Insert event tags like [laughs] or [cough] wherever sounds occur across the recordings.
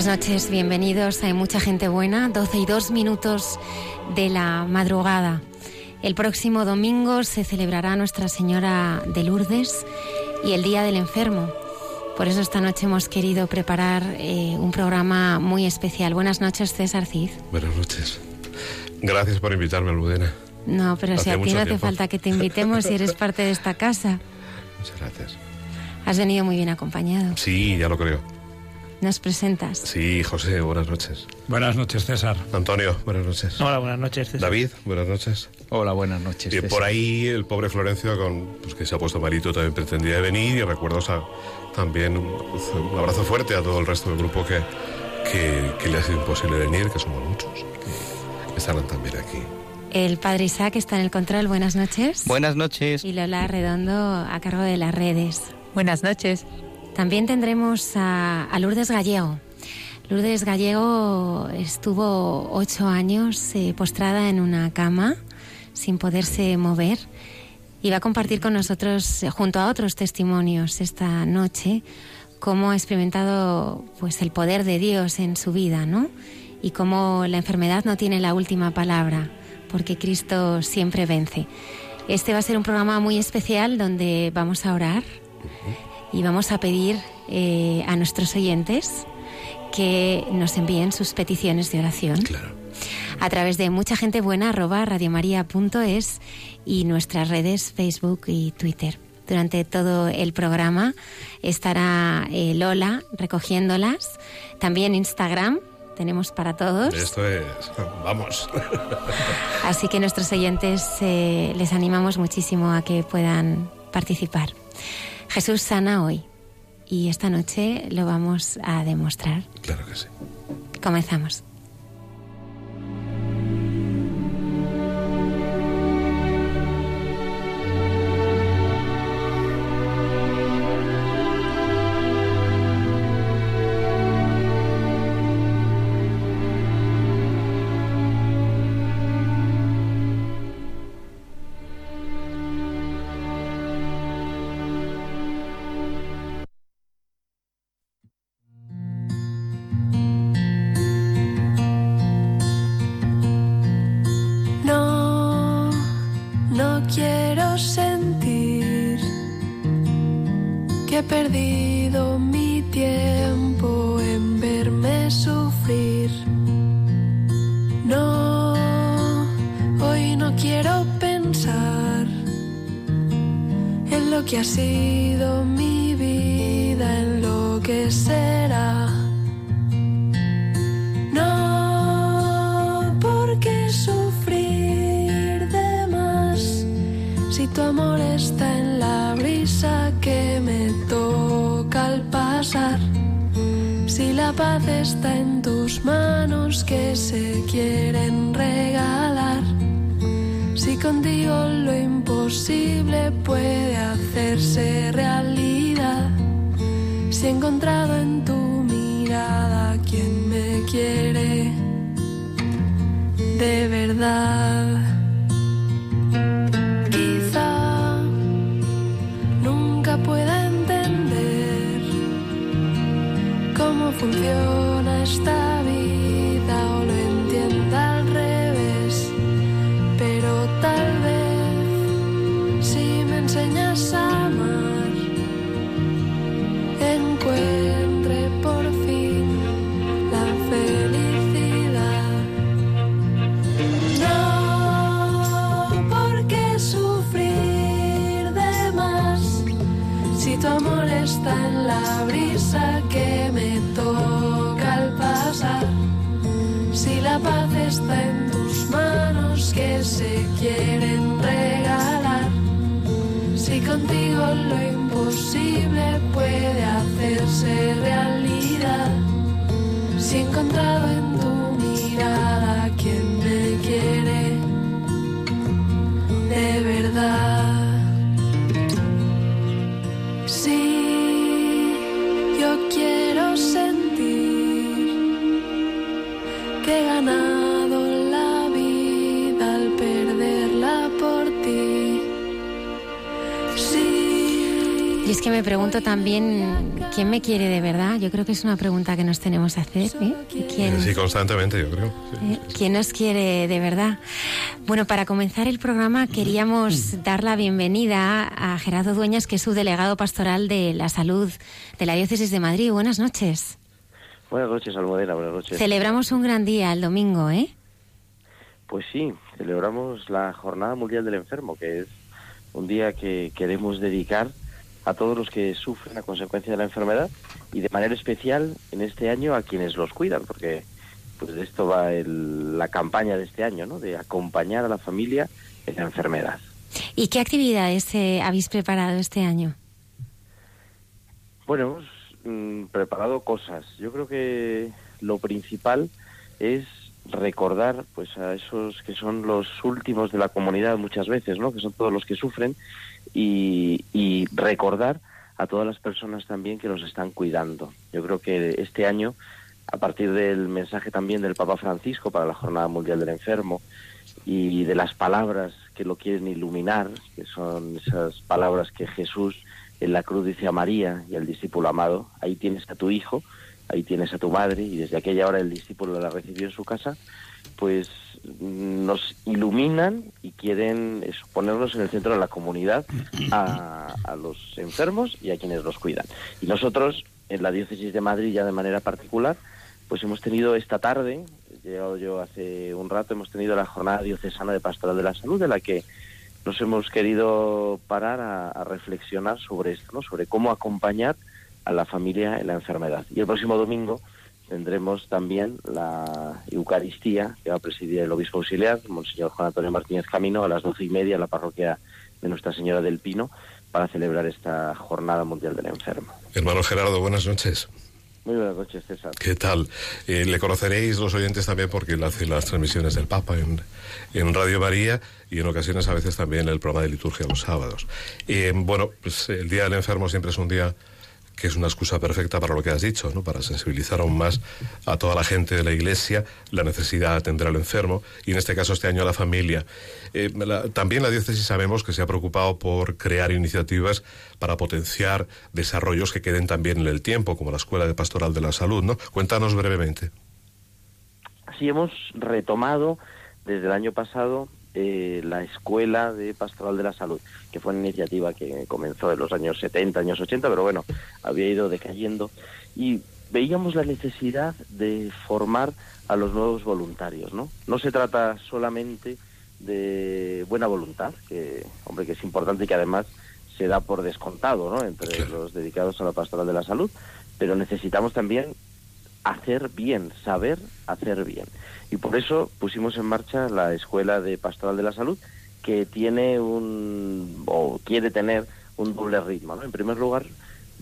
Buenas noches, bienvenidos. Hay mucha gente buena, 12 y 2 minutos de la madrugada. El próximo domingo se celebrará Nuestra Señora de Lourdes y el Día del Enfermo. Por eso esta noche hemos querido preparar eh, un programa muy especial. Buenas noches, César Cid. Buenas noches. Gracias por invitarme, Almudena. No, pero si a ti no hace falta que te invitemos si eres [laughs] parte de esta casa. Muchas gracias. Has venido muy bien acompañado. Sí, ya lo creo. ¿Nos presentas? Sí, José, buenas noches. Buenas noches, César. Antonio, buenas noches. Hola, buenas noches, César. David, buenas noches. Hola, buenas noches. Y por ahí el pobre Florencio, con, pues, que se ha puesto malito, también pretendía venir y recuerdo también un, un, abrazo fuerte a todo el resto del grupo que, que, que le ha sido imposible venir, que somos muchos, que, que estarán también aquí. El padre Isaac está en el control. Buenas noches. Buenas noches. Y Lola Redondo a cargo de las redes. Buenas noches. También tendremos a, Lourdes Gallego. Lourdes Gallego estuvo ocho años eh, postrada en una cama sin poderse mover y va a compartir con nosotros, junto a otros testimonios esta noche, cómo ha experimentado pues, el poder de Dios en su vida, ¿no? Y cómo la enfermedad no tiene la última palabra, porque Cristo siempre vence. Este va a ser un programa muy especial donde vamos a orar y vamos a pedir eh, a nuestros oyentes que nos envíen sus peticiones de oración claro. a través de mucha gente buena arroba radiomaria.es y nuestras redes Facebook y Twitter. Durante todo el programa estará eh, Lola recogiéndolas, también Instagram. Tenemos para todos. Esto es, [laughs] vamos. [laughs] Así que nuestros oyentes eh, les animamos muchísimo a que puedan participar. Jesús sana hoy y esta noche lo vamos a demostrar. Claro que sí. Comenzamos. Pregunto también, ¿quién me quiere de verdad? Yo creo que es una pregunta que nos tenemos que hacer. ¿eh? ¿Quién, Sí, constantemente, yo creo. Sí. ¿eh? ¿Quién nos quiere de verdad? Bueno, para comenzar el programa queríamos dar la bienvenida a Gerardo Dueñas, que es subdelegado pastoral de la salud de la Diócesis de Madrid. Buenas noches. Buenas noches, Almudena, buenas noches. Celebramos un gran día el domingo, ¿eh? Pues sí, celebramos la Jornada Mundial del Enfermo, que es un día que queremos dedicar a todos los que sufren a consecuencia de la enfermedad y de manera especial en este año a quienes los cuidan, porque pues de esto va el- la campaña de este año, ¿no? De acompañar a la familia en la enfermedad. ¿Y qué actividades eh, habéis preparado este año? Bueno, hemos mm, preparado cosas. Yo creo que lo principal es recordar pues a esos que son los últimos de la comunidad muchas veces, ¿no? Que son todos los que sufren y, y recordar a todas las personas también que los están cuidando. Yo creo que este año, a partir del mensaje también del Papa Francisco para la Jornada Mundial del Enfermo y de las palabras que lo quieren iluminar, que son esas palabras que Jesús en la cruz dice a María y al discípulo amado, ahí tienes a tu hijo, ahí tienes a tu madre, y desde aquella hora el discípulo la recibió en su casa, pues nos iluminan y quieren eso, ponernos en el centro de la comunidad [clears throat] a, a los enfermos y a quienes los cuidan. Y nosotros, en la diócesis de Madrid, ya de manera particular, pues hemos tenido esta tarde, he llegado yo hace un rato, hemos tenido la jornada diocesana de pastoral de la salud, de la que nos hemos querido parar a, a reflexionar sobre esto, ¿no? sobre cómo acompañar a la familia en la enfermedad. Y el próximo domingo tendremos también la Eucaristía que va a presidir el obispo auxiliar, Monseñor Juan Antonio Martínez Camino, a las doce y media en la parroquia de Nuestra Señora del Pino, para celebrar esta Jornada Mundial del Enfermo. Hermano Gerardo, buenas noches. Muy buenas noches, César. ¿Qué tal? Eh, le conoceréis los oyentes también porque él hace las transmisiones del Papa en, en Radio María y en ocasiones a veces también el programa de liturgia los sábados. Eh, bueno, pues el Día del Enfermo siempre es un día que es una excusa perfecta para lo que has dicho, ¿no? para sensibilizar aún más a toda la gente de la Iglesia la necesidad de atender al enfermo y en este caso este año a la familia. Eh, también la diócesis sabemos que se ha preocupado por crear iniciativas para potenciar desarrollos que queden también en el tiempo, como la Escuela de Pastoral de la Salud. ¿no? Cuéntanos brevemente. Así hemos retomado desde el año pasado eh, la Escuela de Pastoral de la Salud, que fue una iniciativa que comenzó en los años 70, años 80, pero bueno, había ido decayendo. Y veíamos la necesidad de formar a los nuevos voluntarios, ¿no? No se trata solamente de buena voluntad, que, hombre, que es importante y que además se da por descontado, ¿no? Entre los dedicados a la pastoral de la salud, pero necesitamos también hacer bien, saber hacer bien. Y por eso pusimos en marcha la Escuela de Pastoral de la Salud, que tiene un, o quiere tener un doble ritmo. ¿no? En primer lugar,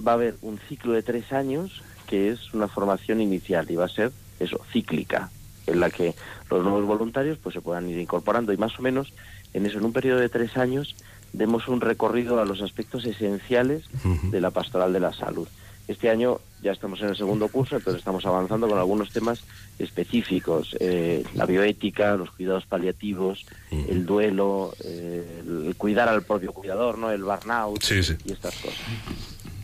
va a haber un ciclo de tres años, que es una formación inicial, y va a ser eso, cíclica, en la que los nuevos voluntarios pues se puedan ir incorporando, y más o menos en eso, en un periodo de tres años, demos un recorrido a los aspectos esenciales de la pastoral de la salud. Este año ya estamos en el segundo curso, entonces estamos avanzando con algunos temas específicos, eh, la bioética, los cuidados paliativos, el duelo, eh, el cuidar al propio cuidador, no, el burnout Sí, sí. y estas cosas.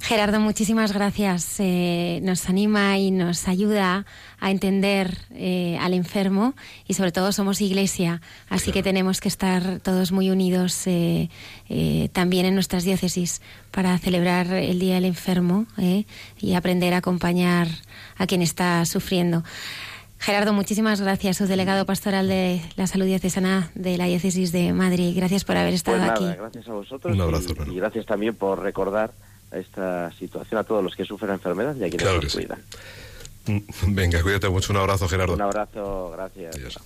Gerardo, muchísimas gracias. Eh, nos anima y nos ayuda a entender eh, al enfermo y sobre todo somos iglesia, así que tenemos que estar todos muy unidos eh, también en nuestras diócesis para celebrar el Día del Enfermo y aprender a acompañar a quien está sufriendo. Gerardo, muchísimas gracias, subdelegado pastoral de la salud diocesana de la diócesis de Madrid. Gracias por haber estado pues aquí. Gracias a vosotros. Un abrazo, y gracias también por recordar esta situación a todos los que sufren enfermedad y a quienes nos cuidan. Mm, venga, cuídate mucho. Un abrazo, Gerardo. Un abrazo, gracias.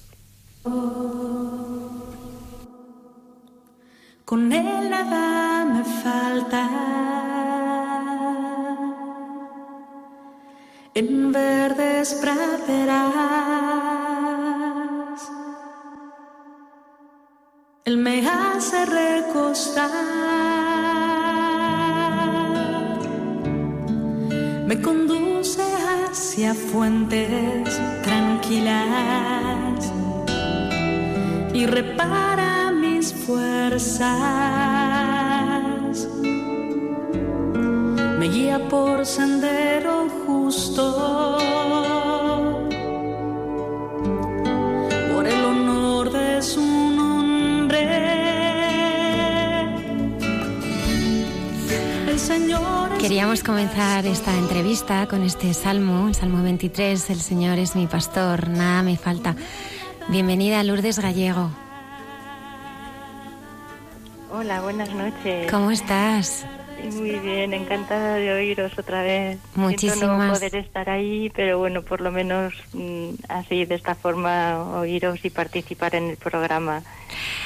Con él nada me falta. En verdes praderas. Él me hace recostar me conduce hacia fuentes tranquilas y repara mis fuerzas. Me guía por sendero justo. Queríamos comenzar esta entrevista con este salmo, el Salmo 23, El Señor es mi pastor, nada me falta. Bienvenida Lourdes Gallego. Hola, buenas noches. ¿Cómo estás? Muy bien, encantada de oíros otra vez. Muchísimas. no poder estar ahí, pero bueno, por lo menos mm, así, de esta forma, oíros y participar en el programa.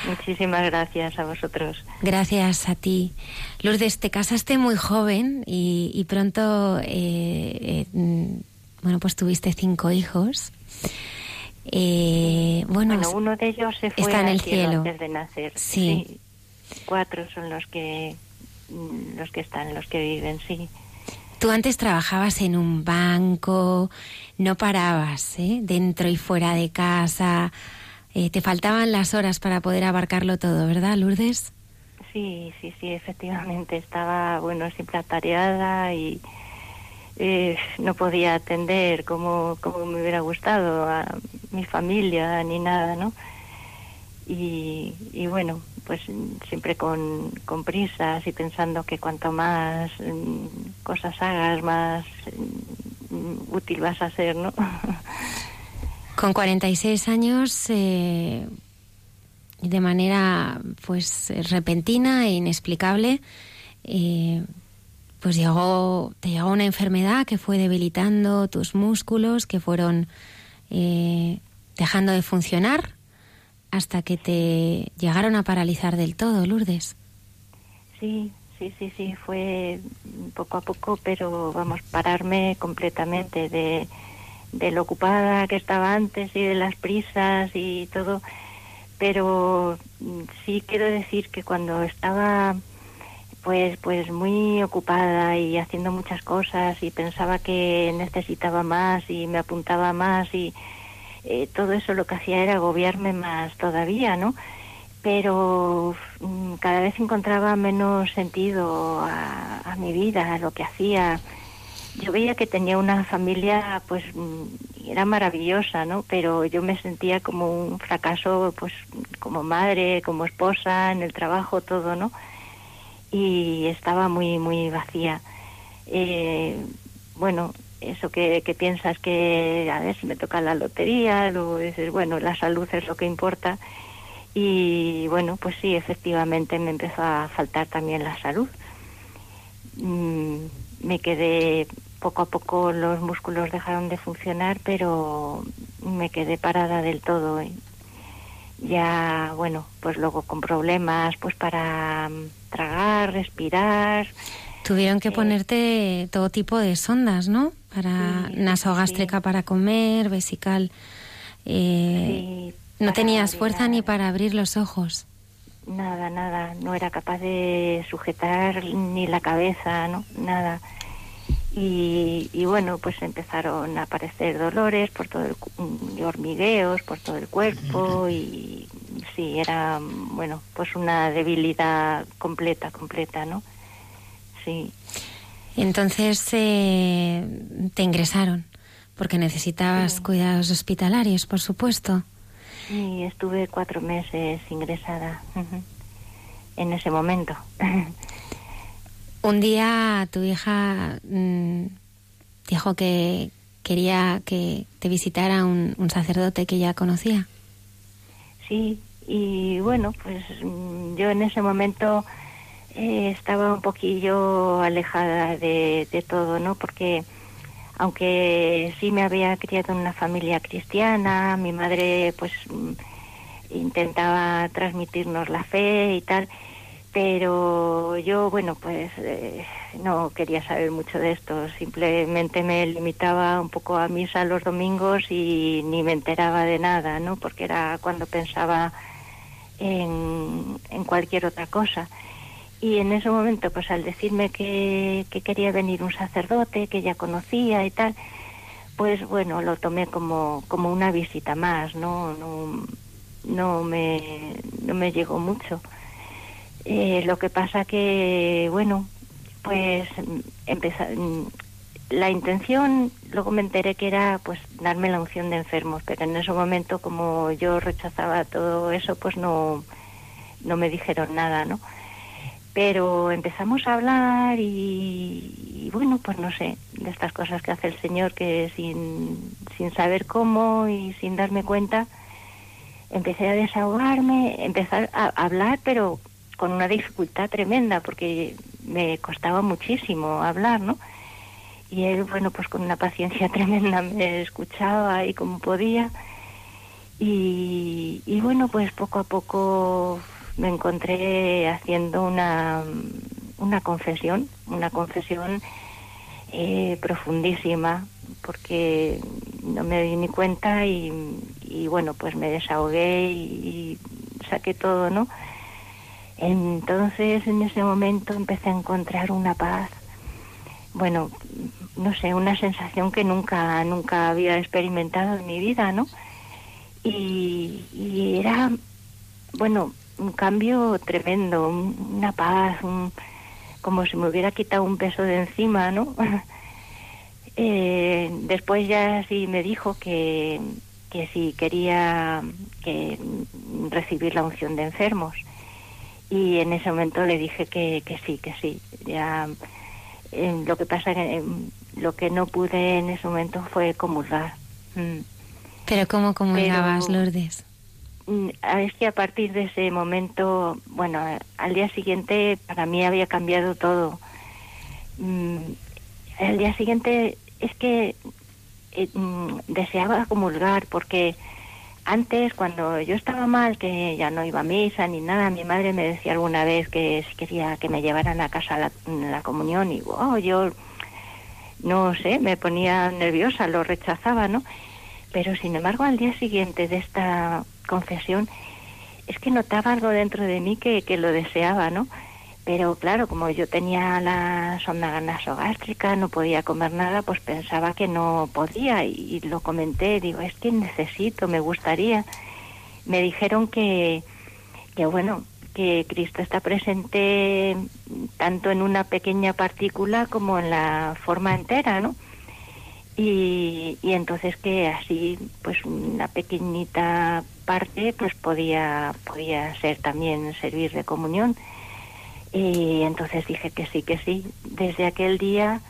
Muchísimas gracias a vosotros. Gracias a ti. Lourdes, te casaste muy joven y, pronto, eh, eh, mm, bueno, pues tuviste cinco hijos. Eh, bueno, uno de ellos se fue está en el cielo, antes de nacer. Sí. Cuatro son los que los que están, los que viven, sí. Tú antes trabajabas en un banco, no parabas, ¿eh? dentro y fuera de casa. Eh, te faltaban las horas para poder abarcarlo todo, ¿verdad, Lourdes? Sí, sí, sí, efectivamente. Estaba, bueno, siempre atareada y eh, no podía atender como, como me hubiera gustado a mi familia ni nada, ¿no? Y, bueno, pues siempre con, con prisas y pensando que cuanto más mm, cosas hagas, más mm, útil vas a ser, ¿no? [laughs] Con 46 años, eh, de manera pues repentina e inexplicable, eh, pues llegó, te llegó una enfermedad que fue debilitando tus músculos, que fueron eh, dejando de funcionar hasta que te llegaron a paralizar del todo, Lourdes. Sí, sí, sí, sí, fue poco a poco, pero vamos, pararme completamente de de lo ocupada que estaba antes y de las prisas y todo, pero sí quiero decir que cuando estaba pues pues muy ocupada y haciendo muchas cosas y pensaba que necesitaba más y me apuntaba más y eh, todo eso lo que hacía era agobiarme más todavía, ¿no? Pero mm, cada vez encontraba menos sentido a, a mi vida, a lo que hacía yo veía que tenía una familia, pues mm, era maravillosa, ¿no? Pero yo me sentía como un fracaso, pues como madre, como esposa, en el trabajo, todo, ¿no? Y estaba muy, muy vacía. Eh, bueno, eso que, que, piensas que a veces me toca la lotería, luego dices, bueno, la salud es lo que importa. Y bueno, pues sí, efectivamente me empezó a faltar también la salud. Mm, me quedé poco a poco los músculos dejaron de funcionar, pero me quedé parada del todo. Ya, bueno, pues luego con problemas, pues para mm, tragar, respirar. Tuvieron que eh, ponerte todo tipo de sondas, ¿no? Para nasogástrica para comer, vesical. Eh, no tenías fuerza ni para abrir los ojos. Nada, nada. No era capaz de sujetar ni la cabeza, ¿no? Nada. Y, bueno, pues empezaron a aparecer dolores por todo el, y hormigueos por todo el cuerpo y sí, era, bueno, pues una debilidad completa, completa, ¿no? Sí. Entonces eh, te ingresaron porque necesitabas cuidados hospitalarios, por supuesto. Y estuve cuatro meses ingresada en ese momento. [laughs] Un día tu hija mm, dijo que quería que te visitara un, sacerdote que ya conocía. Sí, y bueno, pues mm, yo en ese momento eh, estaba un poquillo alejada de, todo, ¿no? Porque aunque sí me había criado en una familia cristiana, mi madre pues mm, intentaba transmitirnos la fe y tal, pero yo, bueno, pues eh, no quería saber mucho de esto, simplemente me limitaba un poco a misa los domingos y ni me enteraba de nada, ¿no? Porque era cuando pensaba en, en cualquier otra cosa. Y en ese momento, pues al decirme que, que quería venir un sacerdote, que ya conocía y tal, pues bueno, lo tomé como, como una visita más, ¿no? No, no, me, no me llegó mucho. Eh, lo que pasa que, bueno, pues empezar, la intención, luego me enteré que era pues darme la unción de enfermos, pero en ese momento como yo rechazaba todo eso, pues no, no me dijeron nada, ¿no? Pero empezamos a hablar y, bueno, pues no sé, de estas cosas que hace el Señor que sin, sin saber cómo y sin darme cuenta, empecé a desahogarme, empezar a hablar, pero con una dificultad tremenda porque me costaba muchísimo hablar, ¿no? Y él, bueno, pues con una paciencia [laughs] tremenda me escuchaba y como podía. Y, bueno, pues poco a poco me encontré haciendo una, una confesión, una confesión eh, profundísima, porque no me di ni cuenta y, bueno, pues me desahogué y saqué todo, ¿no? Entonces en ese momento empecé a encontrar una paz, bueno, no sé, una sensación que nunca, nunca había experimentado en mi vida, ¿no? Y, era, bueno, un cambio tremendo, una paz, como si me hubiera quitado un peso de encima, ¿no? [laughs] eh, después ya sí me dijo que, que si quería que recibir la unción de enfermos y en ese momento le dije que, que sí, que sí. Ya eh, lo que pasa que eh, lo que no pude en ese momento fue comulgar. Mm. Pero ¿cómo comulgabas, Lourdes? Mm, es que a partir de ese momento, bueno, al día siguiente para mí había cambiado todo. Mm, al día siguiente es que eh, deseaba comulgar porque antes, cuando yo estaba mal, que ya no iba a misa ni nada, mi madre me decía alguna vez que si quería que me llevaran a casa la, la comunión y wow, yo no sé, me ponía nerviosa, lo rechazaba, ¿no? Pero sin embargo, al día siguiente de esta confesión, es que notaba algo dentro de mí que, que lo deseaba, ¿no? Pero claro, como yo tenía la sonda nasogástrica, no podía comer nada, pues pensaba que no podía y, lo comenté, digo, es que necesito, me gustaría. Me dijeron que, que bueno, que Cristo está presente tanto en una pequeña partícula como en la forma entera, ¿no? Y, y entonces que así, pues una pequeñita parte, pues podía, podía ser también servir de comunión. Y entonces dije que sí, que sí. Desde aquel día,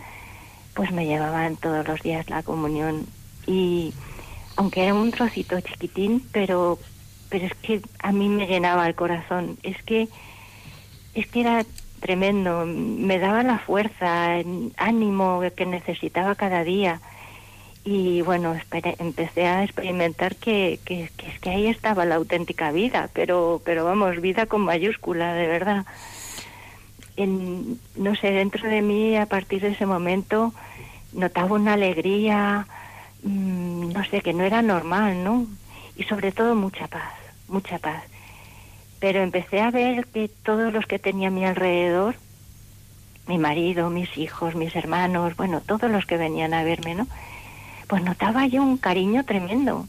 pues me llevaban todos los días la comunión. Y aunque era un trocito chiquitín, pero, pero es que a mí me llenaba el corazón. Es que, es que era tremendo. Me daba la fuerza, el ánimo que necesitaba cada día. Y bueno, empecé a experimentar que, es que ahí estaba la auténtica vida, pero, pero vamos, vida con mayúscula, de verdad en, no sé, dentro de mí a partir de ese momento notaba una alegría, mm, no sé, que no era normal, ¿no? Y sobre todo mucha paz, mucha paz. Pero empecé a ver que todos los que tenía a mi alrededor, mi marido, mis hijos, mis hermanos, bueno, todos los que venían a verme, ¿no? Pues notaba yo un cariño tremendo.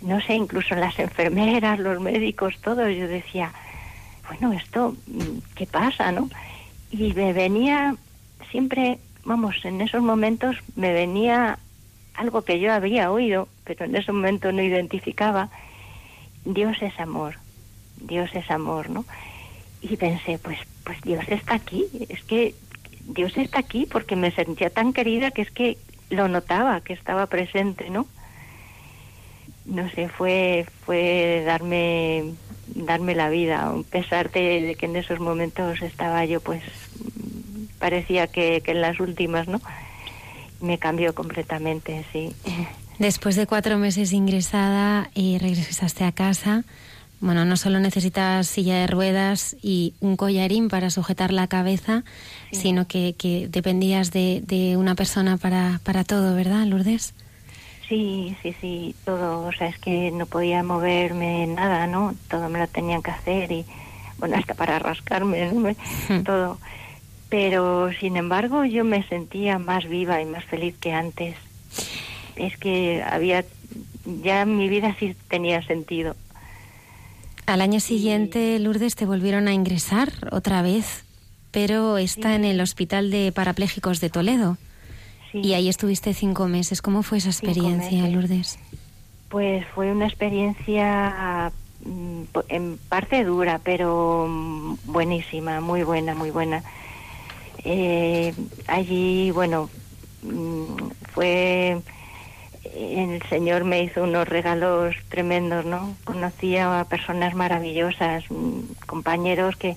No sé, incluso las enfermeras, los médicos, todos, yo decía, bueno, esto, ¿qué pasa, no? Y me venía siempre vamos, en esos momentos me venía algo que yo había oído, pero en ese momento no identificaba. Dios es amor, Dios es amor, ¿no? Y pensé, pues, pues Dios está aquí, es que Dios está aquí porque me sentía tan querida que es que lo notaba, que estaba presente, ¿no? No sé, fue, fue darme, darme la vida, a pesar de, que en esos momentos estaba yo, pues, parecía que, que en las últimas, ¿no? Me cambió completamente, sí. Después de cuatro meses ingresada y regresaste a casa, bueno, no solo necesitas silla de ruedas y un collarín para sujetar la cabeza, sino que, que dependías de, de, una persona para, para todo, ¿verdad, Lourdes? Sí, sí, sí, todo. O sea, es que no podía moverme nada, ¿no? Todo me lo tenían que hacer y, bueno, hasta para rascarme, ¿no? [laughs] Todo. Pero, sin embargo, yo me sentía más viva y más feliz que antes. Es que había, ya mi vida sí tenía sentido al año siguiente, Lourdes, te volvieron a ingresar otra vez, pero está en el Hospital de Parapléjicos de Toledo. Y ahí estuviste cinco meses. ¿Cómo fue esa experiencia, Lourdes? Pues fue una experiencia mm, en parte dura, pero mm, buenísima, muy buena, muy buena. Eh, allí, bueno, mm, fue el Señor me hizo unos regalos tremendos, ¿no? Conocí a personas maravillosas, mm, compañeros que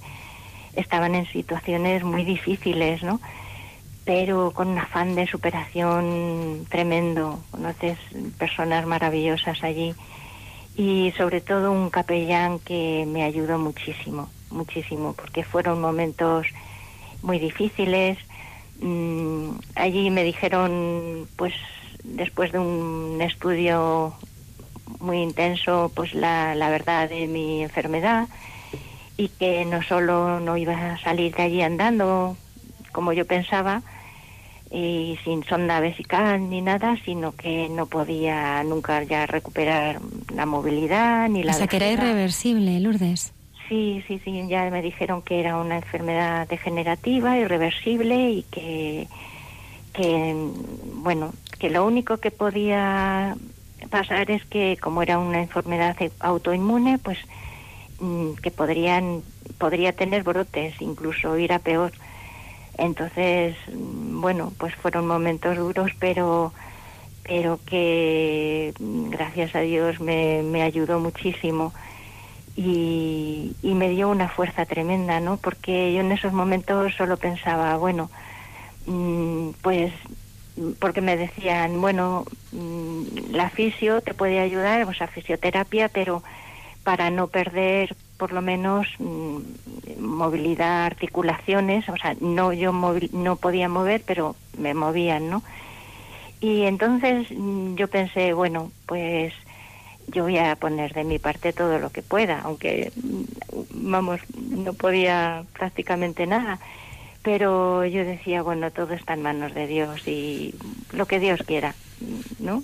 estaban en situaciones muy difíciles, ¿no? Pero con un afán de superación tremendo. Conoces personas maravillosas allí y sobre todo un capellán que me ayudó muchísimo, muchísimo, porque fueron momentos muy difíciles. Mm, allí me dijeron, pues después de un estudio muy intenso, pues la, la verdad de mi enfermedad y que no solo no iba a salir de allí andando como yo pensaba y sin sonda vesical ni nada, sino que no podía nunca ya recuperar la movilidad ni la... O sea, que era irreversible, Lourdes. Sí, sí, sí, ya me dijeron que era una enfermedad degenerativa, irreversible y que, que bueno, que lo único que podía pasar es que como era una enfermedad autoinmune, pues mm, que podrían podría tener brotes, incluso ir a peor. Entonces, mm, bueno, pues fueron momentos duros, pero pero que mm, gracias a Dios me, me ayudó muchísimo y, y me dio una fuerza tremenda, ¿no? Porque yo en esos momentos solo pensaba, bueno, pues porque me decían, bueno, mm, la fisio te puede ayudar, o sea, fisioterapia, pero para no perder por lo menos mm, movilidad, articulaciones, o sea, no yo no podía mover, pero me movían, ¿no? Y entonces mm, yo pensé, bueno, pues yo voy a poner de mi parte todo lo que pueda, aunque, vamos, no podía prácticamente nada pero yo decía, bueno, todo está en manos de Dios y lo que Dios quiera, ¿no?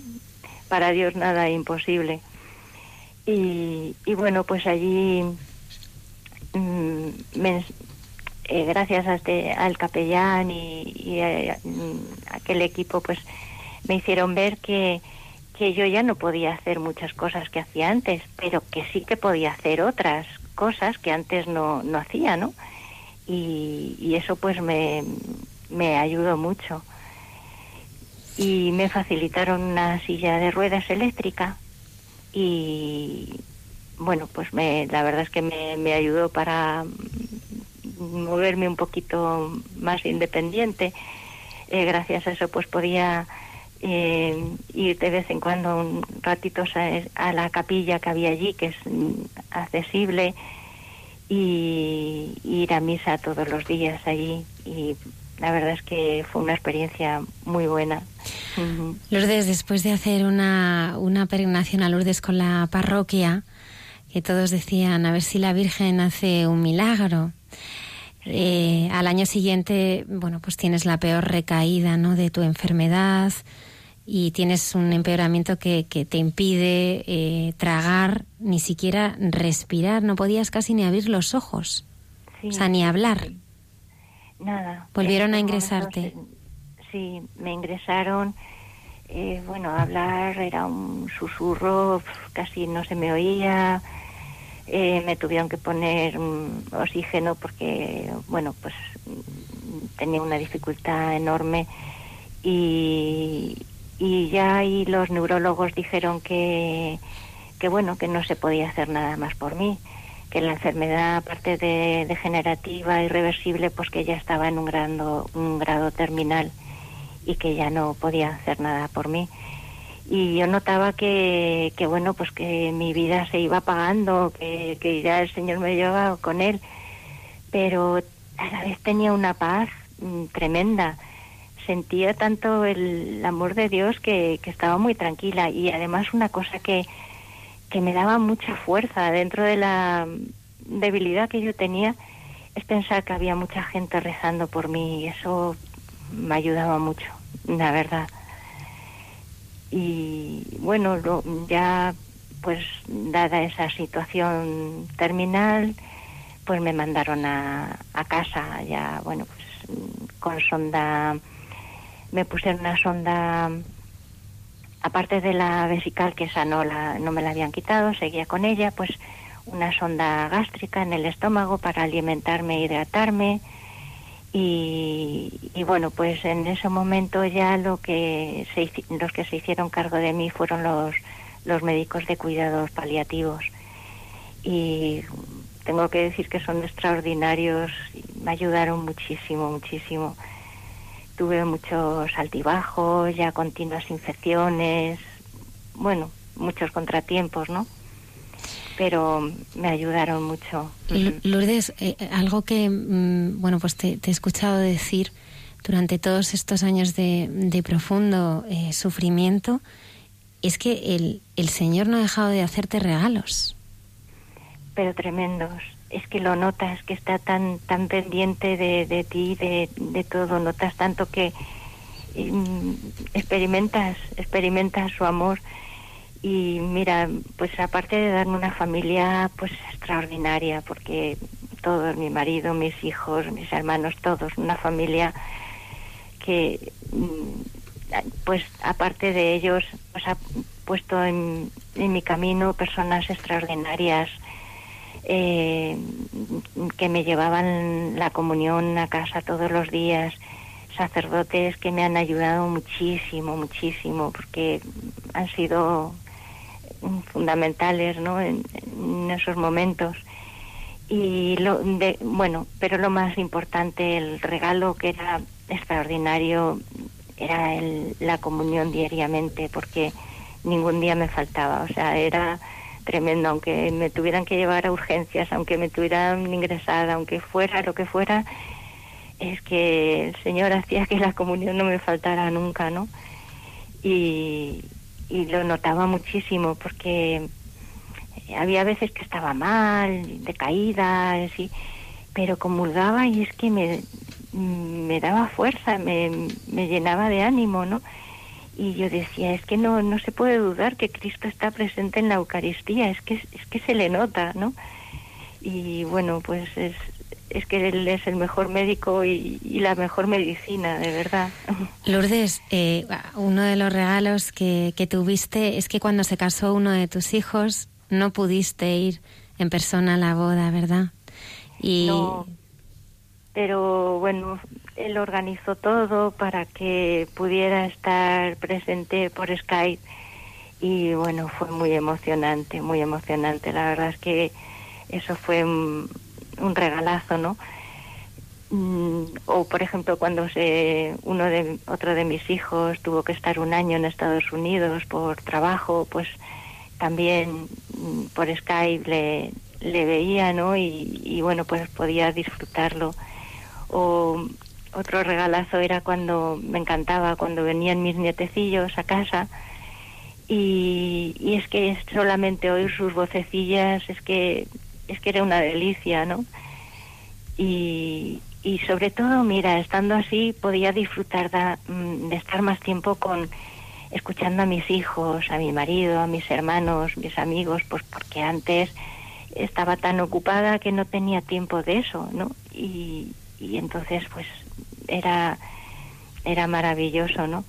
Para Dios nada imposible. Y, bueno, pues allí, mm, eh, gracias a este, al capellán y, a, aquel equipo, pues me hicieron ver que, que yo ya no podía hacer muchas cosas que hacía antes, pero que sí que podía hacer otras cosas que antes no, no hacía, ¿no? Y, eso pues me, me ayudó mucho. Y me facilitaron una silla de ruedas eléctrica y bueno, pues me, la verdad es que me, me ayudó para moverme un poquito más independiente. Eh, gracias a eso pues podía eh, ir de vez en cuando un ratito a, a, la capilla que había allí, que es accesible, y ir a misa todos los días allí y la verdad es que fue una experiencia muy buena. Lourdes, después de hacer una, una peregrinación a Lourdes con la parroquia, que todos decían a ver si la Virgen hace un milagro. Eh, al año siguiente, bueno, pues tienes la peor recaída, ¿no? De tu enfermedad, y tienes un empeoramiento que, que te impide eh, tragar, ni siquiera respirar, no podías casi ni abrir los ojos, o sea, ni hablar. Nada. Volvieron a ingresarte. sí, me ingresaron. Eh, bueno, hablar era un susurro, casi no se me oía. Eh, me tuvieron que poner oxígeno porque, bueno, pues tenía una dificultad enorme y, y ya ahí los neurólogos dijeron que, que, bueno, que no se podía hacer nada más por mí que la enfermedad, aparte de degenerativa, irreversible, pues que ya estaba en un grado, un grado terminal y que ya no podía hacer nada por mí. Y yo notaba que, que bueno, pues que mi vida se iba apagando, que, ya el Señor me llevaba con Él, pero a la vez tenía una paz mm, tremenda. Sentía tanto el amor de Dios que, estaba muy tranquila y además una cosa que, que me daba mucha fuerza dentro de la debilidad que yo tenía es pensar que había mucha gente rezando por mí y eso me ayudaba mucho, la verdad. Y bueno, ya pues dada esa situación terminal, pues me mandaron a, a casa, ya bueno, pues con sonda, me pusieron una sonda aparte de la vesical, que esa no, la, no me la habían quitado, seguía con ella, pues una sonda gástrica en el estómago para alimentarme, hidratarme. Y, y bueno, pues en ese momento ya lo que se, los que se hicieron cargo de mí fueron los, los médicos de cuidados paliativos. Y tengo que decir que son extraordinarios, me ayudaron muchísimo, muchísimo tuve muchos altibajos, ya continuas infecciones, bueno, muchos contratiempos, ¿no? Pero me ayudaron mucho. Lourdes, eh, algo que, mm, bueno, pues te, he escuchado decir durante todos estos años de, profundo eh, sufrimiento, es que el, el Señor no ha dejado de hacerte regalos. Pero tremendos es que lo notas, que está tan tan pendiente de, de ti, de, de todo, notas tanto que mm, experimentas, experimentas su amor. Y mira, pues aparte de darme una familia pues extraordinaria, porque todos, mi marido, mis hijos, mis hermanos, todos, una familia que mm, pues aparte de ellos, pues ha puesto en, en mi camino personas extraordinarias, eh, que me llevaban la comunión a casa todos los días, sacerdotes que me han ayudado muchísimo, muchísimo, porque han sido fundamentales ¿no? en, esos momentos. Y lo de, bueno, pero lo más importante, el regalo que era extraordinario, era el, la comunión diariamente, porque ningún día me faltaba. O sea, era tremendo, aunque me tuvieran que llevar a urgencias, aunque me tuvieran ingresada, aunque fuera lo que fuera, es que el Señor hacía que la comunión no me faltara nunca, ¿no? Y, y lo notaba muchísimo porque había veces que estaba mal, decaída, así, pero comulgaba y es que me, me daba fuerza, me, me llenaba de ánimo, ¿no? Y yo decía es que no no se puede dudar que Cristo está presente en la Eucaristía es que es que se le nota no y bueno pues es es que él es el mejor médico y, la mejor medicina, de verdad. [laughs] Lourdes, eh, uno de los regalos que, que tuviste es que cuando se casó uno de tus hijos no pudiste ir en persona a la boda, ¿verdad? Y... No, pero bueno, él organizó todo para que pudiera estar presente por Skype y bueno, fue muy emocionante, muy emocionante. La verdad es que eso fue un, regalazo, ¿no? Mm, o por ejemplo cuando se, uno de otro de mis hijos tuvo que estar un año en Estados Unidos por trabajo, pues también mm, por Skype le, veía, ¿no? Y, y bueno, pues podía disfrutarlo. O otro regalazo era cuando me encantaba cuando venían mis nietecillos a casa y, es que solamente oír sus vocecillas es que es que era una delicia, ¿no? Y, y sobre todo, mira, estando así podía disfrutar de, mm, de estar más tiempo con escuchando a mis hijos, a mi marido, a mis hermanos, mis amigos, pues porque antes estaba tan ocupada que no tenía tiempo de eso, ¿no? Y, y entonces pues era era maravilloso, ¿no?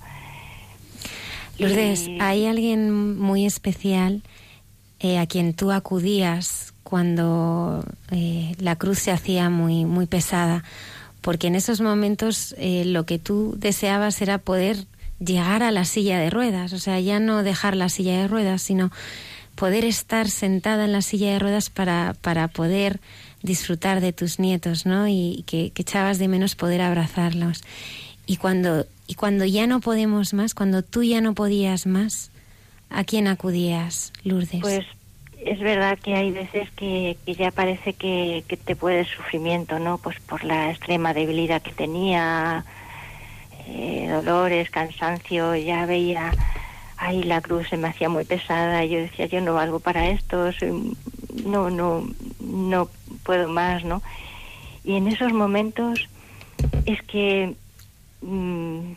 Lourdes, hay alguien muy especial eh, a quien tú acudías cuando eh, la cruz se hacía muy, muy pesada, porque en esos momentos eh, lo que tú deseabas era poder llegar a la silla de ruedas, o sea, ya no dejar la silla de ruedas, sino poder estar sentada en la silla de ruedas para, para poder disfrutar de tus nietos, ¿no? Y que, que echabas de menos poder abrazarlos. Y cuando, y cuando ya no podemos más, cuando tú ya no podías más, ¿a quién acudías, Lourdes? Pues es verdad que hay veces que, que ya parece que, que, te puede sufrimiento, ¿no? Pues por la extrema debilidad que tenía, eh, dolores, cansancio, ya veía, ahí la cruz se me hacía muy pesada, yo decía, yo no valgo para esto, soy, no, no, no puedo más, ¿no? Y en esos momentos es que, mmm,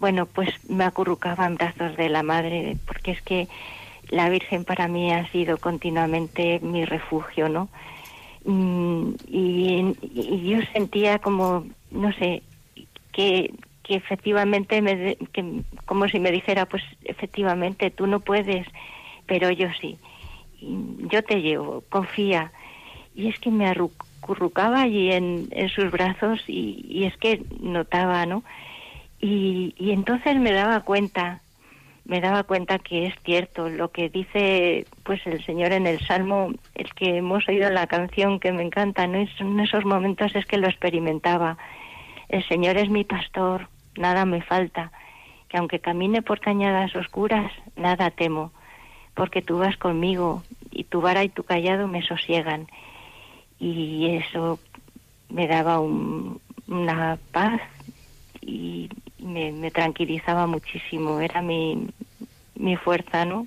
bueno, pues me acurrucaba en brazos de la madre, porque es que la Virgen para mí ha sido continuamente mi refugio, ¿no? Mm, y, yo sentía como, no sé, que, que efectivamente, me, que, como si me dijera, pues efectivamente, tú no puedes, pero yo sí. Yo te llevo, confía. Y es que me acurrucaba allí en, sus brazos y, es que notaba, ¿no? Y, y entonces me daba cuenta me daba cuenta que es cierto lo que dice pues el Señor en el Salmo, el que hemos oído la canción que me encanta, ¿no? en esos momentos es que lo experimentaba. El Señor es mi pastor, nada me falta, que aunque camine por cañadas oscuras, nada temo, porque tú vas conmigo y tu vara y tu callado me sosiegan. Y eso me daba un, una paz y me, me, tranquilizaba muchísimo, era mi, mi fuerza, ¿no?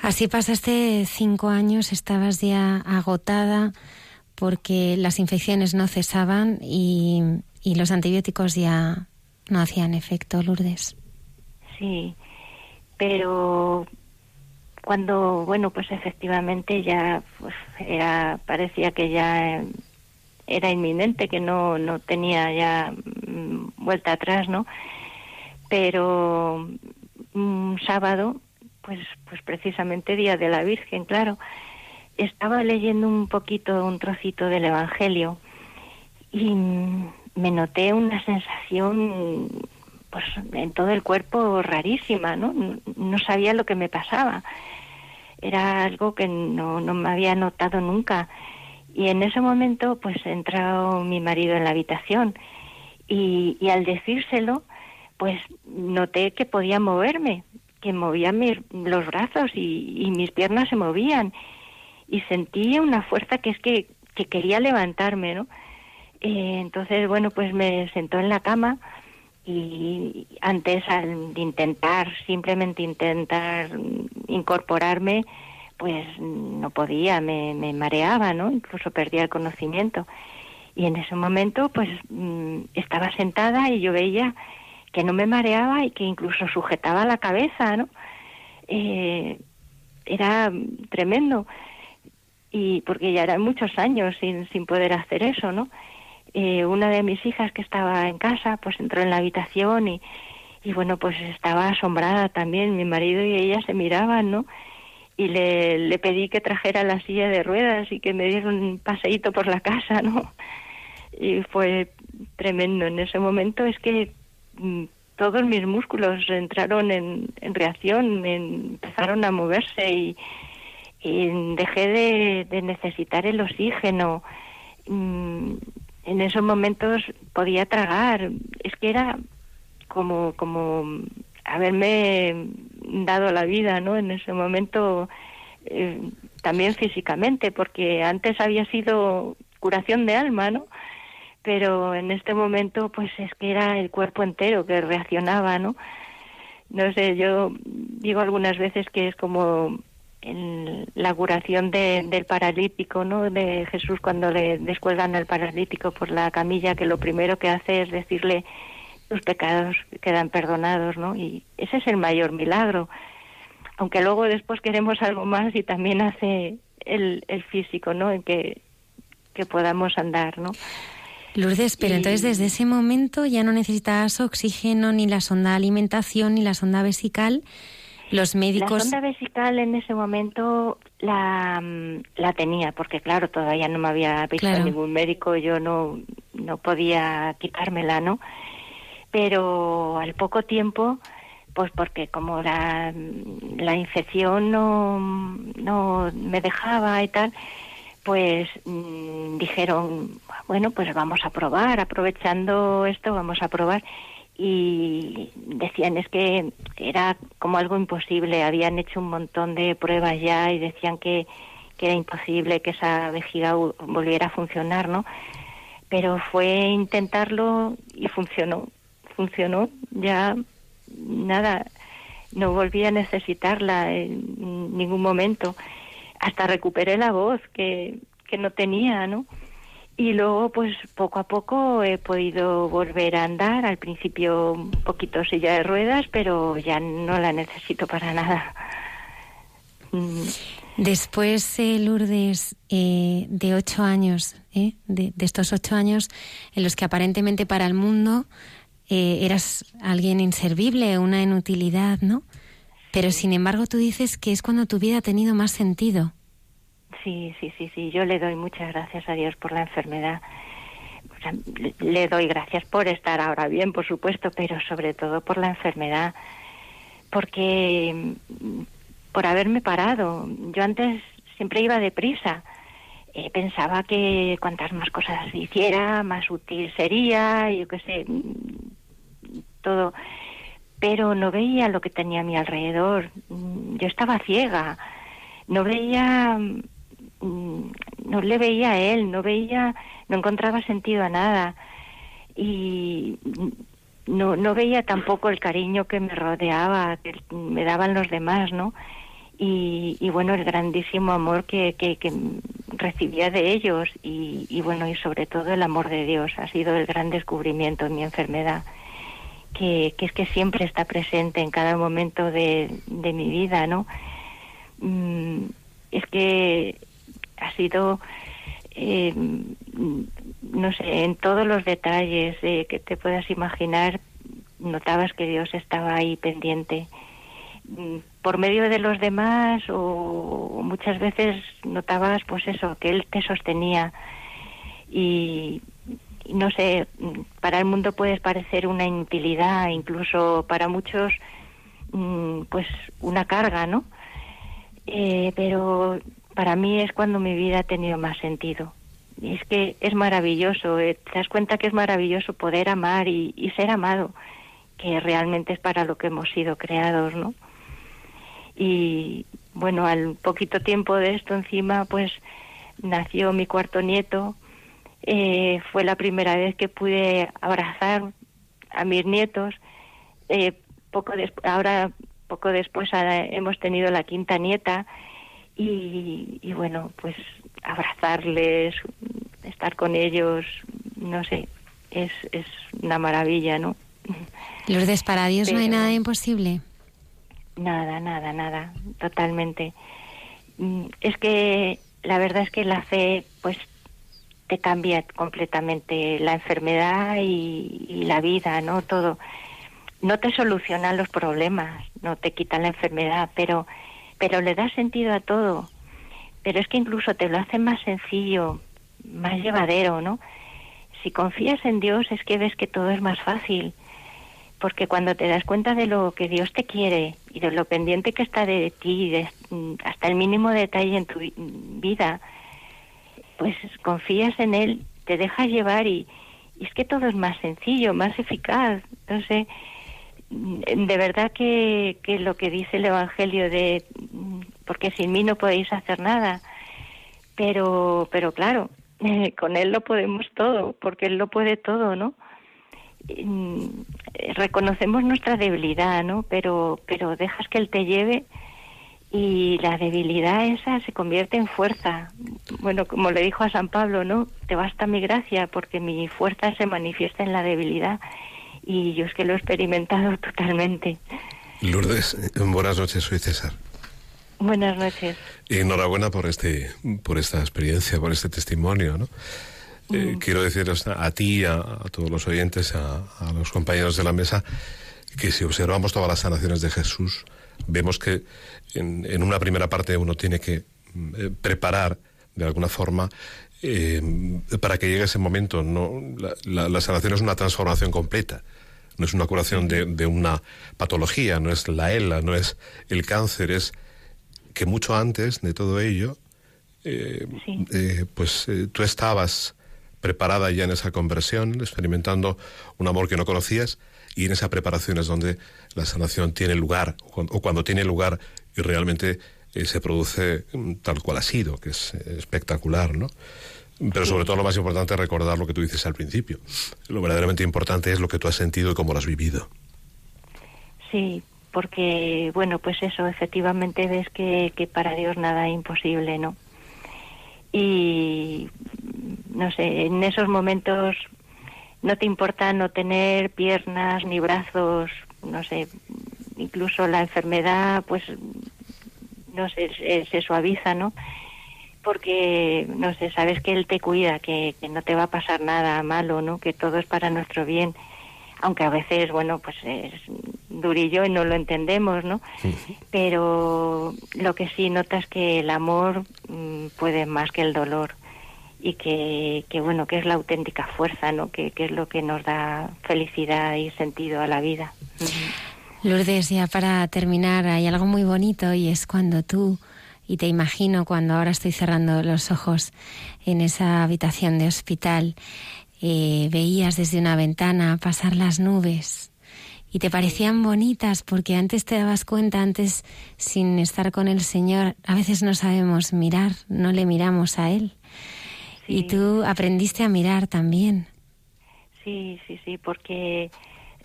Así pasaste cinco años, estabas ya agotada porque las infecciones no cesaban y, y los antibióticos ya no hacían efecto, Lourdes. Sí, pero cuando, bueno, pues efectivamente ya pues era, parecía que ya era inminente, que no, no tenía ya mm, vuelta atrás, ¿no? Pero un sábado, pues, pues precisamente Día de la Virgen, claro, estaba leyendo un poquito, un trocito del Evangelio y me noté una sensación pues en todo el cuerpo rarísima, ¿no? No sabía lo que me pasaba. Era algo que no, no me había notado nunca. Y en ese momento, pues entró mi marido en la habitación y, y al decírselo, pues noté que podía moverme, que movía mis, los brazos y, y, mis piernas se movían y sentí una fuerza que es que, que quería levantarme, ¿no? Eh, entonces, bueno, pues me sentó en la cama y antes al intentar, simplemente intentar incorporarme, pues no podía, me, mareaba, ¿no? Incluso perdía el conocimiento. Y en ese momento, pues mm, estaba sentada y yo veía que no me mareaba y que incluso sujetaba la cabeza, ¿no? Eh, era tremendo. Y porque ya eran muchos años sin, sin poder hacer eso, ¿no? Eh, una de mis hijas que estaba en casa, pues entró en la habitación y, y bueno, pues estaba asombrada también. Mi marido y ella se miraban, ¿no? y le, le pedí que trajera la silla de ruedas y que me diera un paseíto por la casa, ¿no? Y fue tremendo. En ese momento es que mm, todos mis músculos entraron en, en reacción, me empezaron a moverse y, y dejé de, de, necesitar el oxígeno. En esos momentos podía tragar. Es que era como, como haberme dado la vida, ¿no? En ese momento, eh, también físicamente, porque antes había sido curación de alma, ¿no? Pero en este momento, pues es que era el cuerpo entero que reaccionaba, ¿no? No sé, yo digo algunas veces que es como en la curación de, del paralítico, ¿no? De Jesús cuando le descuelgan al paralítico por la camilla, que lo primero que hace es decirle tus pecados quedan perdonados, ¿no? Y ese es el mayor milagro. Aunque luego después queremos algo más y también hace el, el físico, ¿no? En que, que podamos andar, ¿no? Lourdes, pero entonces desde ese momento ya no necesitabas oxígeno, ni la sonda de alimentación, ni la sonda vesical. Los médicos. La sonda vesical en ese momento la, mm, la tenía, porque claro, todavía no me había visto ningún médico, yo no, no podía quitármela, ¿no? Pero al poco tiempo, pues porque como la, la infección no, no me dejaba y tal, pues mm, dijeron, bueno, pues vamos a probar, aprovechando esto, vamos a probar. Y decían, es que era como algo imposible, habían hecho un montón de pruebas ya y decían que, que era imposible que esa vejiga volviera a funcionar, ¿no? Pero fue intentarlo y funcionó, funcionó, ya nada, no volví a necesitarla en ningún momento hasta recuperé la voz que, que no tenía, ¿no? Y luego, pues poco a poco he podido volver a andar. Al principio un poquito silla de ruedas, pero ya no la necesito para nada. Mm. Después, eh, Lourdes, eh, de ocho años, eh, de, de, estos ocho años en los que aparentemente para el mundo eh, eras alguien inservible, una inutilidad, ¿no? Pero sin embargo tú dices que es cuando tu vida ha tenido más sentido. Sí, sí, sí, sí. Yo le doy muchas gracias a Dios por la enfermedad. le doy gracias por estar ahora bien, por supuesto, pero sobre todo por la enfermedad. Porque mm, por haberme parado. Yo antes siempre iba deprisa. Eh, pensaba que cuantas más cosas hiciera, más útil sería, yo qué sé, mm, todo pero no veía lo que tenía a mi alrededor. Mm, yo estaba ciega, no veía, mm, no le veía a él, no veía, no encontraba sentido a nada y no, no veía tampoco el cariño que me rodeaba, que me daban los demás, ¿no? Y, bueno, el grandísimo amor que, que, recibía de ellos y, y bueno, y sobre todo el amor de Dios ha sido el gran descubrimiento en mi enfermedad que, es que siempre está presente en cada momento de, mi vida, ¿no? Mm, es que ha sido, eh, no sé, en todos los detalles que te puedas imaginar, notabas que Dios estaba ahí pendiente. Mm, por medio de los demás o muchas veces notabas pues eso, que Él te sostenía y, no sé, para el mundo puede parecer una inutilidad, incluso para muchos, mm, pues una carga, ¿no? Eh, pero para mí es cuando mi vida ha tenido más sentido. Y es que es maravilloso, eh, te das cuenta que es maravilloso poder amar y, ser amado, que realmente es para lo que hemos sido creados, ¿no? Y bueno, al poquito tiempo de esto encima, pues nació mi cuarto nieto, eh, fue la primera vez que pude abrazar a mis nietos. Eh, poco ahora, poco después, hemos tenido la quinta nieta y, y, bueno, pues abrazarles, estar con ellos, no sé, es, es una maravilla, ¿no? Lourdes, para Dios no hay nada imposible. Nada, nada, nada, totalmente. Mm, es que la verdad es que la fe, pues te cambia completamente la enfermedad y, la vida, ¿no? Todo. No te solucionan los problemas, no te quitan la enfermedad, pero, pero le da sentido a todo. Pero es que incluso te lo hace más sencillo, más llevadero, ¿no? Si confías en Dios es que ves que todo es más fácil, porque cuando te das cuenta de lo que Dios te quiere y de lo pendiente que está de ti, de, hasta el mínimo detalle en tu vida, pues confías en él, te dejas llevar y, es que todo es más sencillo, más eficaz. Entonces, de verdad que, que lo que dice el Evangelio de porque sin mí no podéis hacer nada, pero, pero claro, con él lo podemos todo, porque él lo puede todo, ¿no? reconocemos nuestra debilidad, ¿no? Pero, pero dejas que él te lleve y la debilidad esa se convierte en fuerza. Bueno, como le dijo a San Pablo, ¿no? Te basta mi gracia porque mi fuerza se manifiesta en la debilidad y yo es que lo he experimentado [laughs] totalmente. Lourdes, buenas noches, soy César. Buenas noches. Y enhorabuena por este por esta experiencia, por este testimonio, ¿no? Eh, quiero deciros a, ti, a, a, todos los oyentes, a, a, los compañeros de la mesa, que si observamos todas las sanaciones de Jesús, vemos que en, en una primera parte uno tiene que eh, preparar de alguna forma eh, para que llegue ese momento. No, la, la, la, sanación es una transformación completa. No es una curación de, de, una patología, no es la ELA, no es el cáncer, es que mucho antes de todo ello, eh, sí. eh, pues eh, tú estabas preparada ya en esa conversión, experimentando un amor que no conocías, y en esa preparación es donde la sanación tiene lugar, o cuando tiene lugar y realmente se produce tal cual ha sido, que es espectacular, ¿no? Pero sobre todo lo más importante es recordar lo que tú dices al principio. Lo verdaderamente importante es lo que tú has sentido y cómo lo has vivido. Sí, porque, bueno, pues eso, efectivamente ves que, que para Dios nada es imposible, ¿no? Y, no sé, en esos momentos no te importa no tener piernas ni brazos, no sé, incluso la enfermedad, pues, no sé, se, se suaviza, ¿no? Porque, no sé, sabes que Él te cuida, que, que, no te va a pasar nada malo, ¿no? Que todo es para nuestro bien. Aunque a veces, bueno, pues es durillo y no lo entendemos, ¿no? Sí. Pero lo que sí notas que el amor mmm, puede más que el dolor y que, que, bueno, que es la auténtica fuerza, ¿no? Que, que es lo que nos da felicidad y sentido a la vida. Lourdes, ya para terminar, hay algo muy bonito y es cuando tú y te imagino cuando ahora estoy cerrando los ojos en esa habitación de hospital, eh, veías desde una ventana pasar las nubes y te parecían bonitas porque antes te dabas cuenta, antes sin estar con el Señor, a veces no sabemos mirar, no le miramos a Él. Sí. Y tú aprendiste a mirar también. Sí, sí, sí, porque,